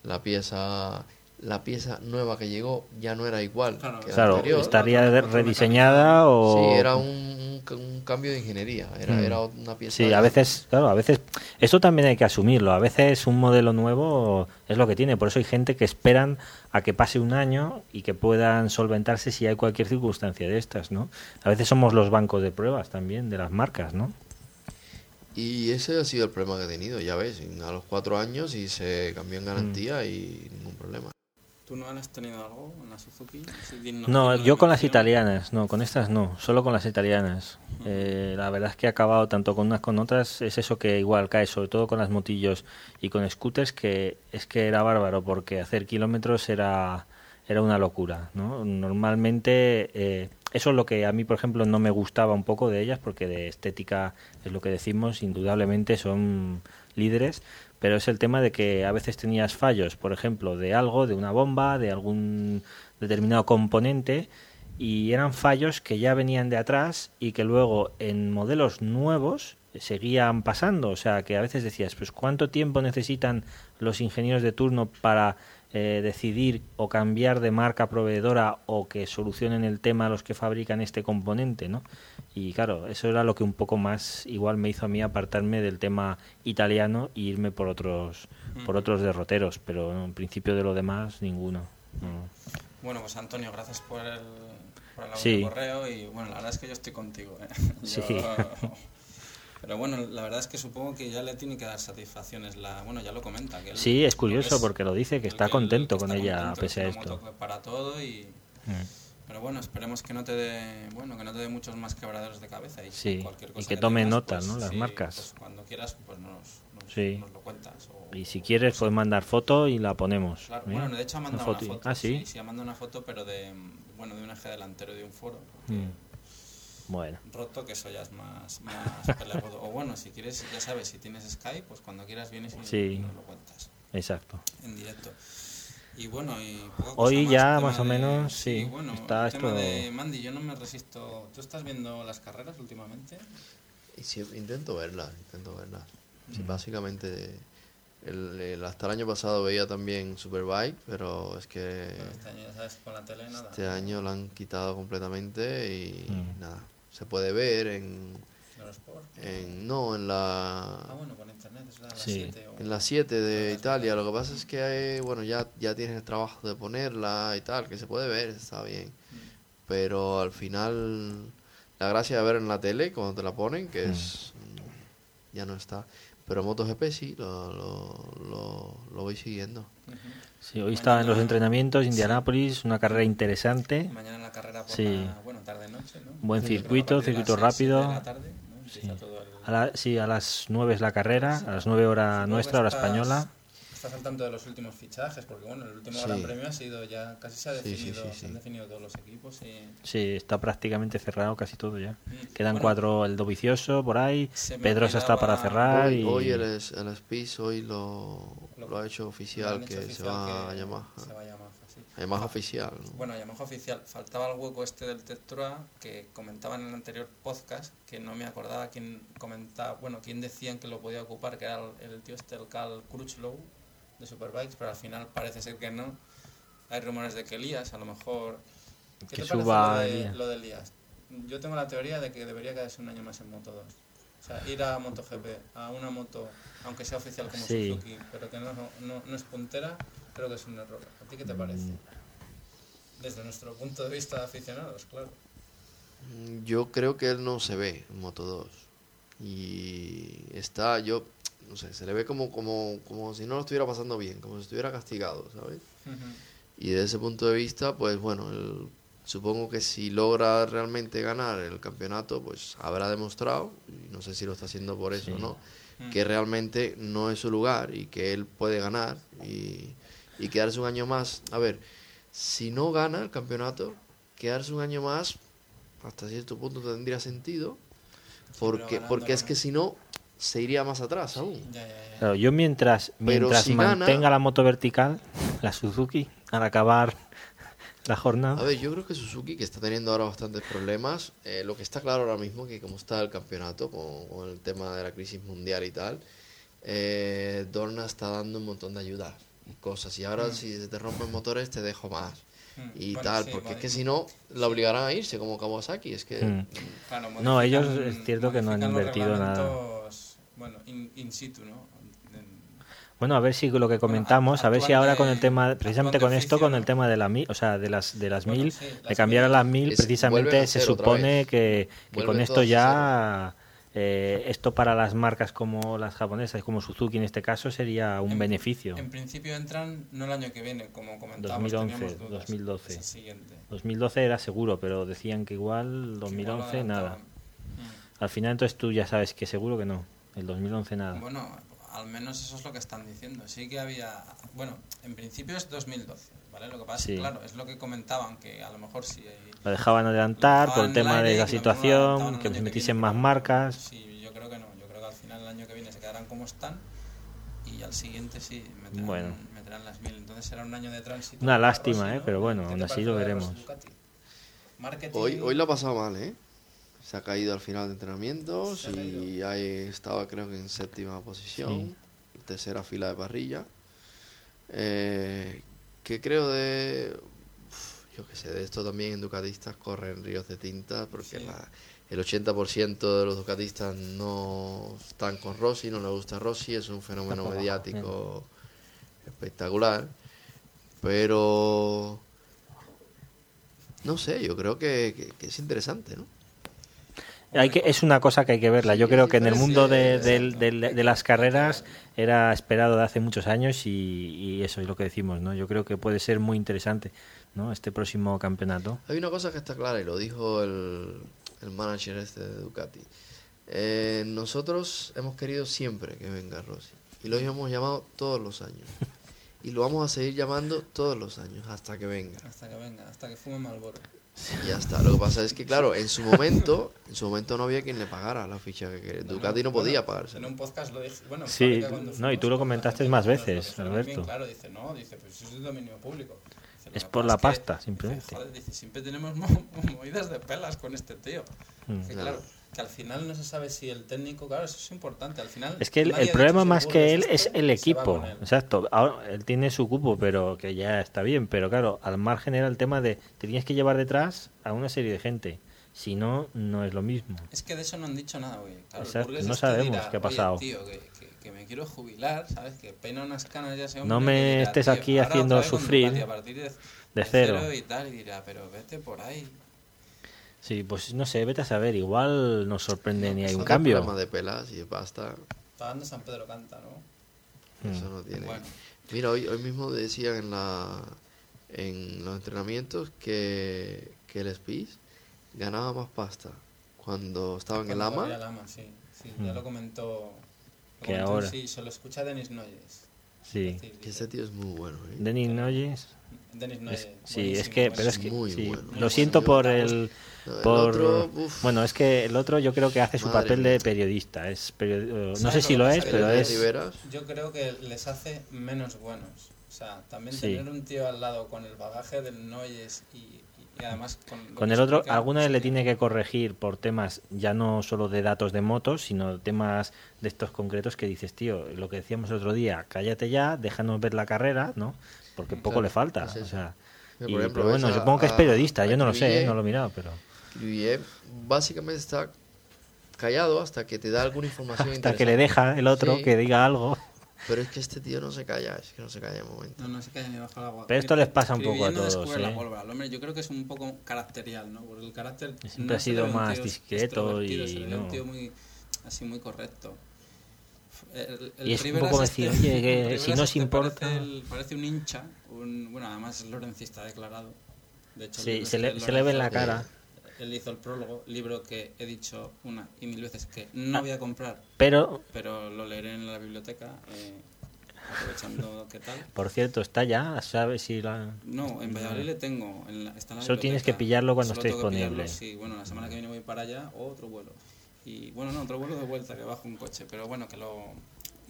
la pieza la pieza nueva que llegó ya no era igual Claro, que la Claro, anterior. estaría rediseñada o... Sí, era un, un ca- un cambio de ingeniería, era, Mm. era una pieza Sí, a veces, claro, a veces, eso también hay que asumirlo. A veces un modelo nuevo es lo que tiene. Por eso hay gente que esperan a que pase un año y que puedan solventarse si hay cualquier circunstancia de estas, ¿no? A veces somos los bancos de pruebas también de las marcas, ¿no? Y ese ha sido el problema que he tenido, ya ves, a los cuatro años y se cambió en garantía Mm. y ningún problema. ¿Tú no has tenido algo en la Suzuki? No, yo con las italianas, no, con estas no, solo con las italianas. Eh, la verdad es que he acabado tanto con unas con otras, es eso que igual cae, sobre todo con las motillos y con scooters, que es que era bárbaro, porque hacer kilómetros era, era una locura, ¿no? Normalmente, eh, eso es lo que a mí, por ejemplo, no me gustaba un poco de ellas, porque de estética es lo que decimos, indudablemente son líderes, pero es el tema de que a veces tenías fallos, por ejemplo, de algo, de una bomba, de algún determinado componente, y eran fallos que ya venían de atrás y que luego en modelos nuevos seguían pasando. O sea, que a veces decías, pues ¿cuánto tiempo necesitan los ingenieros de turno para eh, decidir o cambiar de marca proveedora o que solucionen el tema los que fabrican este componente, ¿no? Y claro, eso era lo que un poco más igual me hizo a mí apartarme del tema italiano e irme por otros por otros derroteros, pero en principio de lo demás ninguno. no. Bueno, pues Antonio, gracias por el, por el Sí. correo y bueno, la verdad es que yo estoy contigo. ¿eh? Sí. Yo- Pero bueno, la verdad es que supongo que ya le tiene que dar satisfacciones la... Bueno, ya lo comenta. Que él- Sí, es curioso es- porque lo dice, que está contento que con está ella contento, pese a esto. para todo y... Mm. Pero bueno, esperemos que no te dé, bueno, que no te dé muchos más quebraderos de cabeza y Sí, cualquier y cosa que tome tengas, nota, pues, ¿no? Las sí, marcas. pues cuando quieras, pues nos, nos, Sí. nos lo cuentas. o- Y si quieres puedes mandar foto y la ponemos. Claro, ¿eh? bueno, de hecho ha Una mandado una foto. foto. Ah, sí. Sí, ha mandado una foto, pero de, bueno, de un eje delantero de un foro. Mm. Bueno, Roto, que eso ya es más, más. O bueno, si quieres, ya sabes, si tienes Skype, pues cuando quieras vienes y Sí. nos lo cuentas exacto. en directo. Y bueno, y Hoy más, ya más o de- menos, sí, bueno, está el tema esto- de Mandy, yo no me resisto. ¿Tú estás viendo las carreras últimamente? Y sí, intento verlas, intento verlas. Sí, Mm. básicamente, el, el- hasta el año pasado veía también Superbike, pero es que Bueno, este año, ya sabes, con la tele nada. este año la han quitado completamente y Mm. nada. Se puede ver en. En no en la Ah, bueno, con internet, es la Sí. 7 o... en la 7 de Italia. Lo que pasa es que hay, bueno, ya ya tienes el trabajo de ponerla y tal, que se puede ver, está bien. Mm. Pero al final la gracia de ver en la tele cuando te la ponen, que Mm. es ya no está. Pero MotoGP sí, lo, lo, lo, lo voy siguiendo. Sí, hoy estaba en los entrenamientos, Indianápolis, una carrera interesante. Mañana la carrera por Sí. la, bueno, tarde-noche, ¿no? Buen Sí, circuito, circuito siete rápido. de la tarde, Sí. todo el- A la- sí, a las 9 es la carrera, a las 9 hora Supongo que nuestra, hora estás- española. Estás al tanto de los últimos fichajes, porque bueno, el último Sí. Gran Premio ha sido ya, casi se ha Sí, sí, definido, sí, se han definido todos los equipos y... Sí, está prácticamente cerrado casi todo ya. Mm, Quedan bueno, cuatro, el Dovicioso por ahí, se Pedrosa está para cerrar Hoy, y... hoy el, es- el Spice hoy lo, Lo- lo ha hecho oficial hecho que se oficial va a que Yamaha. Se va a sí. Yamaha oficial. ¿no? Bueno, Yamaha oficial. Faltaba el hueco este del Tetra que comentaba en el anterior podcast, que no me acordaba quién comentaba, bueno, quién decían que lo podía ocupar, que era el, el tío este, el Cal Crutchlow de Superbikes, pero al final parece ser que no. Hay rumores de que Elías, a lo mejor... ¿Qué Que te parece suba lo de, Elías. lo de Elías? Yo tengo la teoría de que debería quedarse un año más en Moto 2. O sea, ir a MotoGP, a una moto, aunque sea oficial como Sí. Suzuki, pero que no, no, no es puntera, creo que es un error. ¿A ti qué te parece? Mm. Desde nuestro punto de vista de aficionados, claro. Mm, Yo creo que él no se ve en Moto 2. Y está, yo, no sé, se le ve como, como, como si no lo estuviera pasando bien, como si estuviera castigado, ¿sabes? Y desde ese punto de vista, pues bueno, él- supongo que si logra realmente ganar el campeonato, pues habrá demostrado, y no sé si lo está haciendo por eso o no, Mm. que realmente no es su lugar y que él puede ganar y, y quedarse un año más. A ver, si no gana el campeonato, quedarse un año más hasta cierto punto tendría sentido, porque, ganando, porque es que si no, se iría más atrás aún. Ya, ya, ya. Claro, yo mientras, Pero mientras si gana- mantenga la moto vertical, la Suzuki, al acabar la A jornada, ver, yo creo que Suzuki, que está teniendo ahora bastantes problemas, eh, lo que está claro ahora mismo que como está el campeonato con, con el tema de la crisis mundial y tal, eh, Dorna está dando un montón de ayudas cosas. Y ahora Mm. si se te rompen motores te dejo más Mm, y bueno, tal, sí, porque es vale. que si no la obligarán a irse como Kawasaki. Es que Mm. Claro, No, ellos es cierto que no han invertido nada. Bueno, in, in situ, ¿no? En- Bueno, a ver si lo que comentamos, a ver si ahora con el tema, precisamente con esto, con el tema de la mil, o sea, de las de las Bueno, mil, sí, de las cambiar a mil las mil, es- precisamente se supone que, que con esto ya eh, esto para las marcas como las japonesas, como Suzuki en este caso, sería un en- beneficio. En principio entran no el año que viene, como comentábamos. 2011, teníamos dudas. 2012. Es el siguiente. 2012 era seguro, pero decían que igual Que igual 2011 nada. Mm. Al final entonces tú ya sabes que seguro que no. El 2011 nada. Bueno, al menos eso es lo que están diciendo. Sí que había. Bueno, en principio es 2012, ¿vale? Lo que pasa es Sí. que, claro, es lo que comentaban, que a lo mejor si. Lo dejaban adelantar por dejaban el tema de la lo lo situación, que que metiesen viene, más marcas. Sí, yo creo que no. Yo creo que al final el año que viene se quedarán como están y al siguiente sí meterán, Bueno. meterán las mil. Entonces será un año de tránsito. Una lástima, Rossi, ¿eh? ¿no? Pero bueno, ¿Qué te aún así lo veremos. Hoy, hoy la ha pasado mal, ¿eh? Se ha caído al final de entrenamientos Se ha y ahí estaba creo que en séptima posición, tercera fila de parrilla. Eh, ¿Qué creo de...? yo qué sé, de esto también en Ducatistas corren ríos de tinta porque Sí. la- el 80% de los Ducatistas no están con Rossi, no le gusta Rossi, es un fenómeno mediático espectacular. Pero... No sé, yo creo que, que- que es interesante, ¿no? Hay que, es una cosa que hay que verla. Yo Sí, creo que en el mundo de, del- de las carreras era esperado de hace muchos años y, y eso es lo que decimos, ¿no? Yo creo que puede ser muy interesante, ¿no? Este próximo campeonato. Hay una cosa que está clara y lo dijo el, el manager este de Ducati. Eh, nosotros hemos querido siempre que venga Rossi y lo hemos llamado todos los años y lo vamos a seguir llamando todos los años hasta que venga. Hasta que venga, hasta que fume Malboro. Y ya está. Lo que pasa es que claro, en su momento, en su momento no había quien le pagara la ficha que quería. Ducati no podía bueno, pagarse. En un podcast lo dije. Bueno, en Sí, no, y tú lo comentaste más veces, dijeron bien Alberto. claro, dice, no, dice, pues eso es dominio público. Dice, Es que por la que- pasta, dice, simplemente. joder, dice, siempre tenemos mo- movidas de pelas con este tío. Mm. Que Claro. claro, que al final no se sabe si el técnico, claro, eso es importante. Al final. Es que el, problema más que él es esto, el se equipo. él. Exacto. Ahora, él tiene su cupo, pero que ya está bien. Pero claro, al margen era el tema de te tienes que llevar detrás a una serie de gente. Si no, no es lo mismo. Es que de eso no han dicho nada, güey. Claro, Exacto, no es que sabemos dirá, qué ha "Oye, pasado". tío, que, que- que me quiero jubilar, ¿sabes? Que peina unas canas ya ese No me dirá, estés "Tío, aquí haciendo sufrir Ducati a partir de, de de cero. y tal, y dirá, pero vete por ahí. Sí, pues no sé, vete a saber. Igual nos sorprende ni hay un cambio. problema de pelas y de pasta, Pagando San Pedro canta, ¿no? Mm. eso no tiene. Bueno, Mira, hoy, hoy mismo decían en la en los entrenamientos que, que el Spice ganaba más pasta cuando estaba en el AMA el ama, sí, sí, ya Mm. lo comentó. lo Que comentó, ahora. Sí, se lo escucha Denis Noyes. Sí. Es decir, Que ese tío es muy bueno. ¿eh? Denis Noyes. Denis no Es- es sí, es que, pero es que, Muy sí, bueno. lo siento por el, por, otro, bueno, es que el otro yo creo que hace su Madre papel mía. de periodista, es periodi- eh, no sé ¿Sabes si lo es, pero es, Yo creo que les hace menos buenos. O sea, también Sí. tener un tío al lado con el bagaje del Noyes y, y- además con... con el otro, explica, alguna vez le tiene que corregir por temas ya no solo de datos de motos, sino temas de estos concretos que dices, tío, lo que decíamos el otro día, cállate ya, déjanos ver la carrera, ¿no? Porque poco Claro, le falta, es o sea, y- ejemplo, pero bueno, supongo que es a- periodista, a yo no lo sé, ¿eh? no lo he mirado, pero Cribillet básicamente está callado hasta que te da alguna información hasta que le deja el otro Sí, que diga algo. Pero es que este tío no se calla, es que no se calla un momento. No, no se calla ni bajo el agua. Pero esto les pasa un poco a todos, la pólvora. El hombre, yo creo que es un poco caracterial, ¿no? Porque el carácter Siempre no ha sido más discreto y no. un tío muy, así muy correcto. El- el Y es un poco este- decir, oye, que si no os este importa- Parece, el- parece un hincha, un, bueno, además es lorencista declarado. De hecho, Sí, se este le, de se le ve en la cara. Él hizo el prólogo, libro que he dicho una y mil veces que no voy a comprar, Pero, pero lo leeré en la biblioteca, eh, aprovechando qué tal. por cierto, está ya, ¿sabes si la...? No, en Valladolid le tengo. En la, está en la Solo tienes que pillarlo cuando Solo esté disponible. sí, bueno, la semana que viene voy para allá otro vuelo. Y bueno, no, otro vuelo de vuelta que bajo un coche, pero bueno, que lo,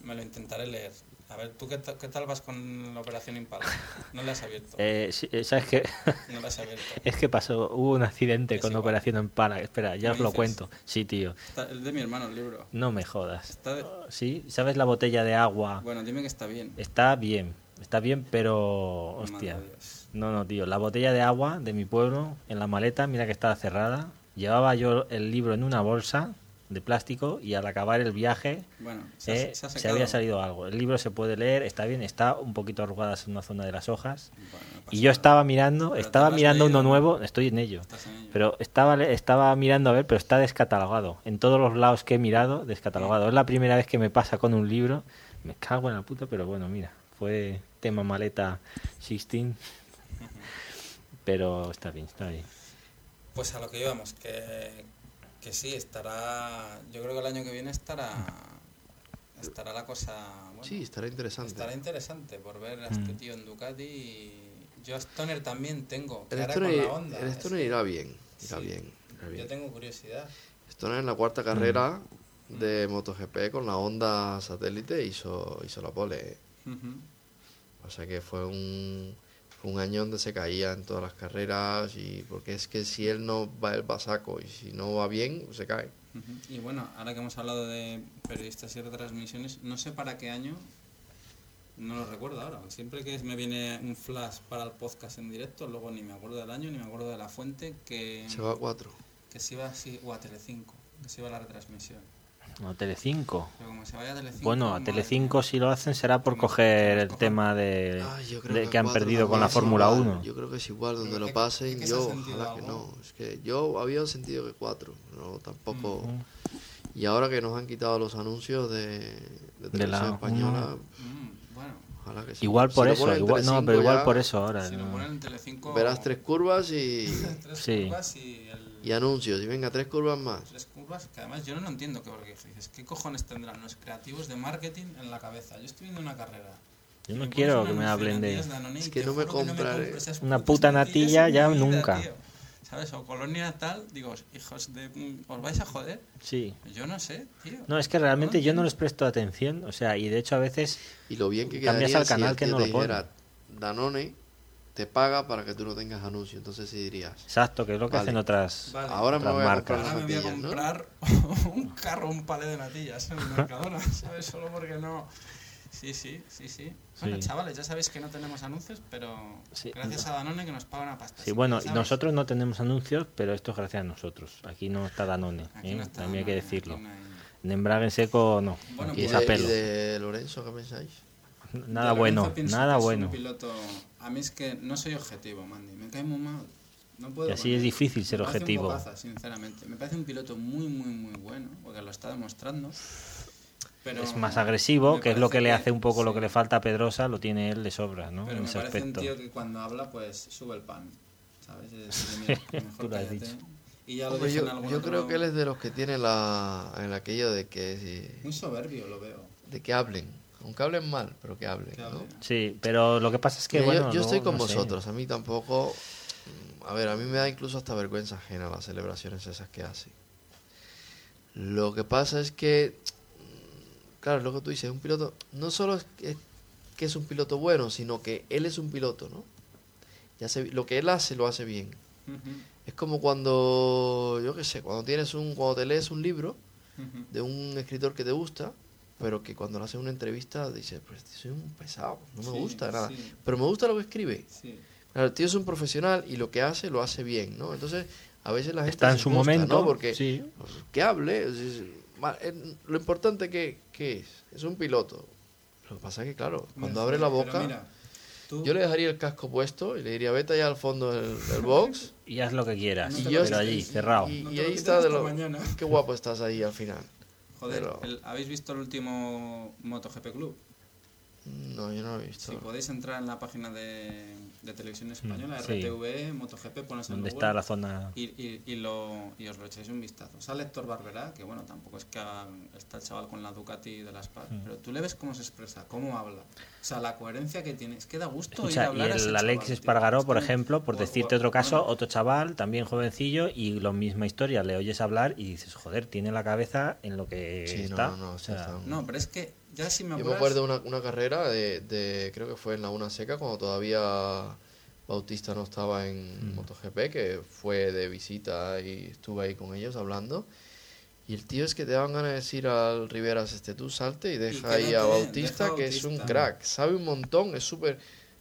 me lo intentaré leer. A ver, ¿tú qué, qué tal vas con la operación Impala? No la has abierto. Eh, sí, eh, ¿Sabes qué? No la has abierto. es que pasó, hubo un accidente Es con igual. Operación en Pana. Espera, ya ¿Qué os lo dices? cuento. Sí, tío. Está, el de mi hermano, el libro. No me jodas. Está de- ¿Sí? ¿Sabes la botella de agua? Bueno, dime que está bien. Está bien, está bien, pero... Hostia. No, no, tío. La botella de agua de mi pueblo en la maleta, mira que estaba cerrada. Llevaba yo el libro en una bolsa de plástico y al acabar el viaje Bueno, se, eh, se ha se secado. había salido algo. El libro se puede leer, está bien, está un poquito arrugadas en una zona de las hojas. Bueno, no pasa Y yo estaba mirando, Pero estaba mirando leído, uno ¿no? nuevo, estoy en ello. Estás en ello. Pero estaba, estaba mirando a ver, pero está descatalogado. En todos los lados que he mirado, descatalogado. Es la primera vez que me pasa con un libro. Me cago en la puta, pero bueno, mira. Fue tema maleta 16. Pero está bien, está bien. Pues a lo que íbamos, que, que sí, estará. Yo creo que el año que viene estará. Estará la cosa. Bueno, Sí, estará interesante. estará interesante por ver a este Mm. tío en Ducati. Y yo a Stoner también tengo. El Stoner, con la onda. el Stoner irá bien, irá Sí. bien, irá bien. Yo tengo curiosidad. Stoner en la cuarta carrera de MotoGP con la Honda satélite hizo, hizo la pole. Ujú. O sea que fue un, fue un año donde se caía en todas las carreras y porque es que si él no va, él va saco y si no va bien, se cae. Y bueno, ahora que hemos hablado de periodistas y retransmisiones, no sé para qué año, no lo recuerdo ahora. Siempre que me viene un flash para el podcast en directo, luego ni me acuerdo del año, ni me acuerdo de la fuente, que, Se va a cuatro. que se iba así, o a Telecinco, que se iba a la retransmisión. No, Telecinco. Pero como se vaya a Telecinco... Bueno, a Telecinco si lo hacen será por coger el tema de, Ay, yo creo de a que han cuatro perdido con la Fórmula igual. 1. Yo creo que es igual donde lo que- pasen. que yo ojalá que no. Es que yo había sentido que cuatro, no tampoco. Ujú. Y ahora que nos han quitado los anuncios de, de televisión la- española, Mm, bueno, ojalá que sí. Igual Si por lo eso, igual, no, pero igual ya, por eso ahora. si lo no. ponen en Telecinco... Verás tres curvas y, tres Sí. curvas y el... y anuncios. Y venga, tres curvas más. tres curvas que además yo no lo entiendo que porque dices qué cojones tendrán los creativos de marketing en la cabeza yo estoy viendo una carrera Yo no quiero que me hablen de- Danone Es que no me compraré compro esas una puta natilla ya vida, nunca. tío. sabes o colonia tal digo hijos de os vais a joder Sí. yo no sé tío No, es que realmente yo no les presto atención. O sea, y de hecho a veces Y lo bien que Cambias quedaría al canal si el que no lo pone. Danone te paga para que tú no tengas anuncios. Entonces sí dirías. Exacto, que es lo que Vale. hacen otras, Vale. Ahora me otras voy a marcas. comprar ahora me voy a comprar un carro un palé de natillas en el Mercadona sabes solo porque no Sí, sí, sí, sí. Bueno, Sí. chavales, ya sabéis que no tenemos anuncios, pero Sí. gracias a Danone que nos paga una pasta. Sí, bueno, nosotros no tenemos anuncios, pero esto es gracias a nosotros. Aquí no está Danone, Aquí ¿eh? no está también hay que decirlo. no hay- En embrague en seco no, Bueno, aquí ¿Y es a de, pelo. y de Lorenzo qué pensáis? Nada bueno, nada que bueno. piloto... A mí es que no soy objetivo, Mandy. Me cae muy mal. No puedo Y así es difícil ser Me parece un objetivo. bocaza, sinceramente. Me parece un piloto muy, muy, muy bueno, porque lo está demostrando. Pero Es más agresivo, que es lo parece que le hace un poco lo sí. que le falta a Pedrosa, lo tiene él de sobra, ¿no? Pero en me ese parece aspecto. un tío que cuando habla, pues sube el pan. ¿Sabes? Es decir, mira, mejor Tú lo has dicho. Y ya lo Hombre, yo yo creo que él es de los que tiene la, en aquello de que, si- Muy soberbio, lo veo. de que hablen. Aunque hablen mal, pero que hablen, ¿no? hable. Sí, pero lo que pasa es que, Mira, yo- bueno, yo, no- estoy con no sé. vosotros. A mí tampoco. A ver, a mí me da incluso hasta vergüenza ajena las celebraciones esas que hace. Lo que pasa es que. mm, Claro, lo que tú dices, un piloto. No solo es que, que es un piloto bueno, sino que él es un piloto, ¿no? Ya se, lo que él hace, lo hace bien. Es como cuando. Yo qué sé, cuando tienes un. Cuando te lees un libro de un escritor que te gusta, pero que cuando le hace una entrevista dice, pues soy un pesado, no me Sí, gusta nada. sí. Pero me gusta lo que escribe. Sí. Claro, el tío es un profesional y lo que hace, lo hace bien, ¿no? Entonces, a veces la gente Está en se su momento, ¿no? Porque sí. pues, que hable, es- es- ma- lo importante que, que es, es un piloto. Lo que pasa es que, claro, cuando Mira, abre la boca, mira, tú- yo le dejaría el casco puesto y le diría, vete allá al fondo del, del box. Y haz lo que quieras, No pero allí, cerrado. Y, No y ahí está de hasta lo... mañana. Qué guapo estás ahí al final. Joder, pero- el- ¿habéis visto el último MotoGP Club? No, yo no lo he visto. Si podéis entrar en la página de, de Televisión Española, Mm, sí. RTV, MotoGP, pones en ¿Dónde Google está la zona? y, y, y lo, y os lo echáis un vistazo. Sale Héctor Barberá, que bueno, tampoco es que hagan- está el chaval con la Ducati de las PAS, Mm. pero tú le ves cómo se expresa, cómo habla. O sea, la coherencia que tiene. Es que da gusto ir a Escucha, y hablar a ese el chaval, Alex tío. Espargaró, Es por que- ejemplo, por o- decirte o- otro caso, bueno, otro chaval, también jovencillo, y lo misma historia, le oyes hablar y dices, joder, tiene la cabeza en lo que Sí, no, está. no, no, O sea, está. No, pero es que ya si me Yo me acuerdo una, una carrera de, de, creo que fue en la Una Seca, cuando todavía Bautista no estaba en Mm. MotoGP, que fue de visita y estuve ahí con ellos hablando. Y el tío es que te daban ganas de decir al Riveras, este, tú salte y deja ahí a Bautista, deja a que es un Bautista. crack, sabe un montón, es súper...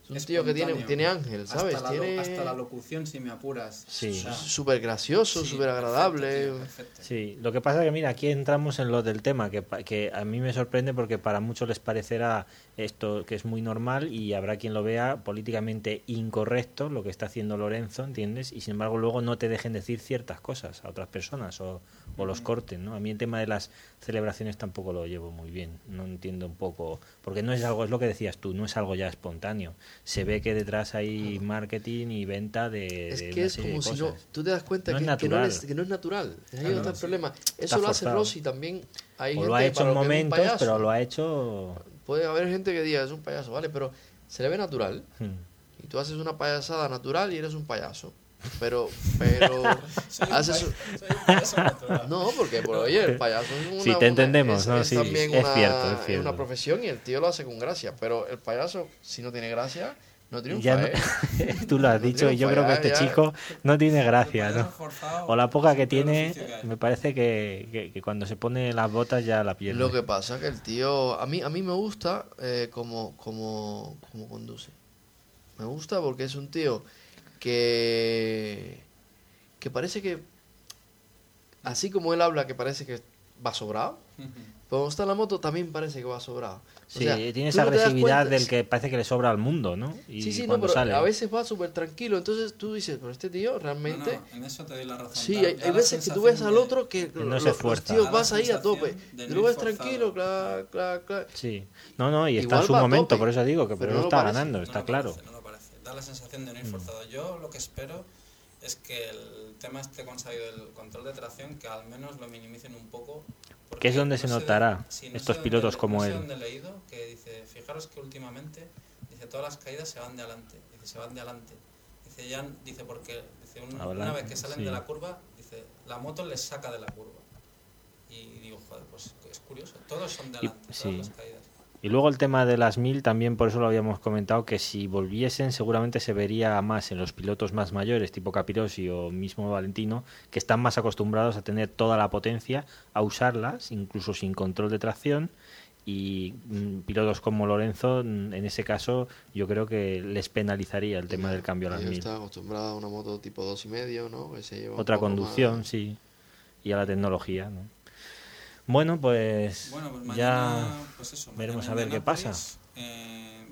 Es un tío que tiene, tiene ángel, ¿sabes? Hasta la, lo- tiene... hasta la locución, si me apuras. Sí. O sea, Súper gracioso, sí, súper perfecto, agradable. tío, perfecto. Sí, lo que pasa es que, mira, aquí entramos en lo del tema, que, pa- que a mí me sorprende porque para muchos les parecerá esto que es muy normal y habrá quien lo vea políticamente incorrecto, lo que está haciendo Lorenzo, ¿entiendes? Y sin embargo luego no te dejen decir ciertas cosas a otras personas o, o los corten, ¿no? A mí el tema de las celebraciones tampoco lo llevo muy bien, no entiendo un poco, porque no es algo, es lo que decías tú, no es algo ya espontáneo, se ve que detrás hay marketing y venta de, Es que es como si no. Tú te das cuenta No que, es que no es, que no es natural. Ahí Claro, está el problema. Eso lo hace. Rossi también. Hay O gente lo ha hecho en momentos, payaso. pero lo ha hecho... Puede haber gente que diga es un payaso, ¿vale? Pero se le ve natural. hmm. Y tú haces una payasada natural y eres un payaso. Pero, pero no, porque por oye, el payaso es una, Sí, te una- entendemos, es, ¿no? es Sí, también es una, cierto, es es cierto. una profesión y el tío lo hace con gracia. Pero el payaso, si no tiene gracia, no triunfa, Ya no- ¿eh? tú lo has No dicho y yo creo que ya, este ya. chico no tiene gracia, ¿no? O la poca es que tiene, me parece que, que- que cuando se pone las botas ya la pierde. Lo que pasa que el tío, a mí, a mí me gusta eh, como, como, como conduce. Me gusta porque es un tío que, que parece que, así como él habla, que parece que va sobrado, cuando está en la moto también parece que va sobrado. O Sí, sea, tiene esa no agresividad del que parece que le sobra al mundo, ¿no? Y sí, sí, no, cuando pero sale. a veces va súper tranquilo. Entonces tú dices, pero este tío realmente... no, en eso te doy la razón. Sí, hay, hay veces que tú ves al otro que, no lo- se los tíos vas ahí a tope. Y lo ves tranquilo, clac, clac, clac. Sí. No, no, y está en su momento, tope, por eso digo que por pero eso no lo está parece. ganando, está claro. parece. Da la sensación de no ir Mm. forzado. Yo lo que espero es que el tema este conseguido del control de tracción, que al menos lo minimicen un poco. porque Que es donde no se de- notará no estos pilotos como no sé él. dónde he leído que dice, fijaros que últimamente, dice, todas las caídas se van de adelante. Dice, se van de adelante. Dice, ya, dice, porque dice, un- una vez que salen sí. de la curva, dice, la moto les saca de la curva. Y digo, joder, pues es curioso. Todos son de Y- adelante, todas sí. las caídas. Y luego el tema de las mil, también por eso lo habíamos comentado, que si volviesen seguramente se vería más en los pilotos más mayores, tipo Capirossi o mismo Valentino, que están más acostumbrados a tener toda la potencia, a usarlas, incluso sin control de tracción, y mm, pilotos como Lorenzo, mm, en ese caso, yo creo que les penalizaría el tema del cambio a las mil. están acostumbrados a una moto tipo dos y medio, ¿no? Que se lleva Otra conducción, más- sí, y a la tecnología, ¿no? Bueno, pues, Bueno, pues mañana, ya pues eso, veremos mañana a ver qué pasa. Eh,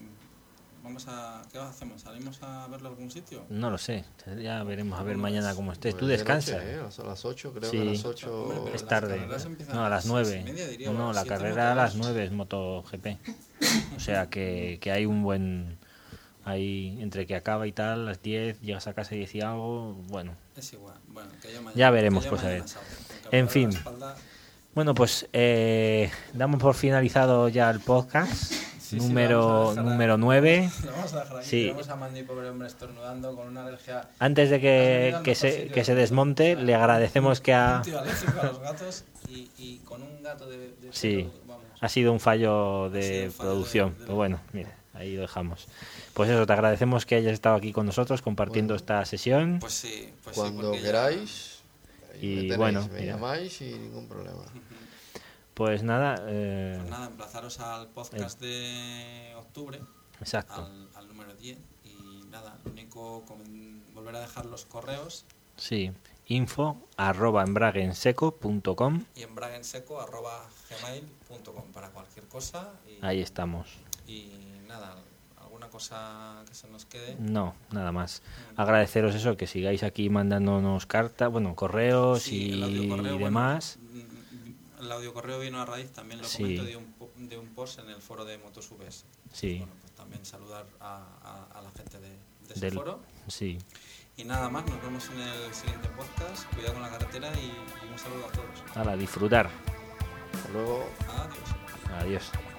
vamos a, ¿qué hacemos? ¿Salimos a verlo a algún sitio? no lo sé, ya veremos a ver ¿Cómo mañana ves? cómo estés. Pues Tú de descansa. noche, ¿eh? A las- A las 8, creo Sí. que a las 8. Hombre, pero Es tarde. No, a las seis y 9. media, diría, No, la carrera a las dos. 9 es MotoGP. O sea que, que hay un buen. Ahí, entre que acaba y tal, las 10, llegas a casa y decía algo. Bueno, Es igual. Bueno, que mañana, Ya veremos, que pues, a ver. En fin. la espalda- Bueno, pues eh, damos por finalizado ya el podcast Sí, sí, número, a dejar número 9. Lo vamos a dejar aquí. Sí. Tenemos a Mandy, pobre hombre, estornudando con una alergia. Antes de que, que, se, que se desmonte, le agradecemos que Un ha, tío alérgico a los gatos y, y con un gato de. de Sí. vamos. ha sido un fallo de un fallo producción. de- de- Pero bueno, mire, ahí lo dejamos. Pues eso, te agradecemos que hayas estado aquí con nosotros compartiendo Bueno. esta sesión. Pues sí, pues sí, Cuando ya- queráis, Y me tenéis, bueno, me mira. llamáis y ningún problema. Pues nada, eh, Pues nada, emplazaros al podcast de octubre, exacto. al, al número 10. Y nada, lo único, volver a dejar los correos Sí, info arroba embraguenseco.com. y en bragenseco.gmail.com para cualquier cosa. Y, Ahí estamos. y nada, cosa que se nos quede. No, nada más. Agradeceros eso, que sigáis aquí mandándonos cartas, bueno, correos Sí, el y bueno, demás. el audiocorreo vino a raíz, también lo Sí. comento, de un, de un post en el foro de MotoSubes. Sí. Bueno, pues también saludar a, a- a la gente de, de ese Del- foro. Sí, Y nada más, nos vemos en el siguiente podcast. Cuidado con la carretera y, y un saludo a todos. a disfrutar. Hasta luego. Adiós. Adiós.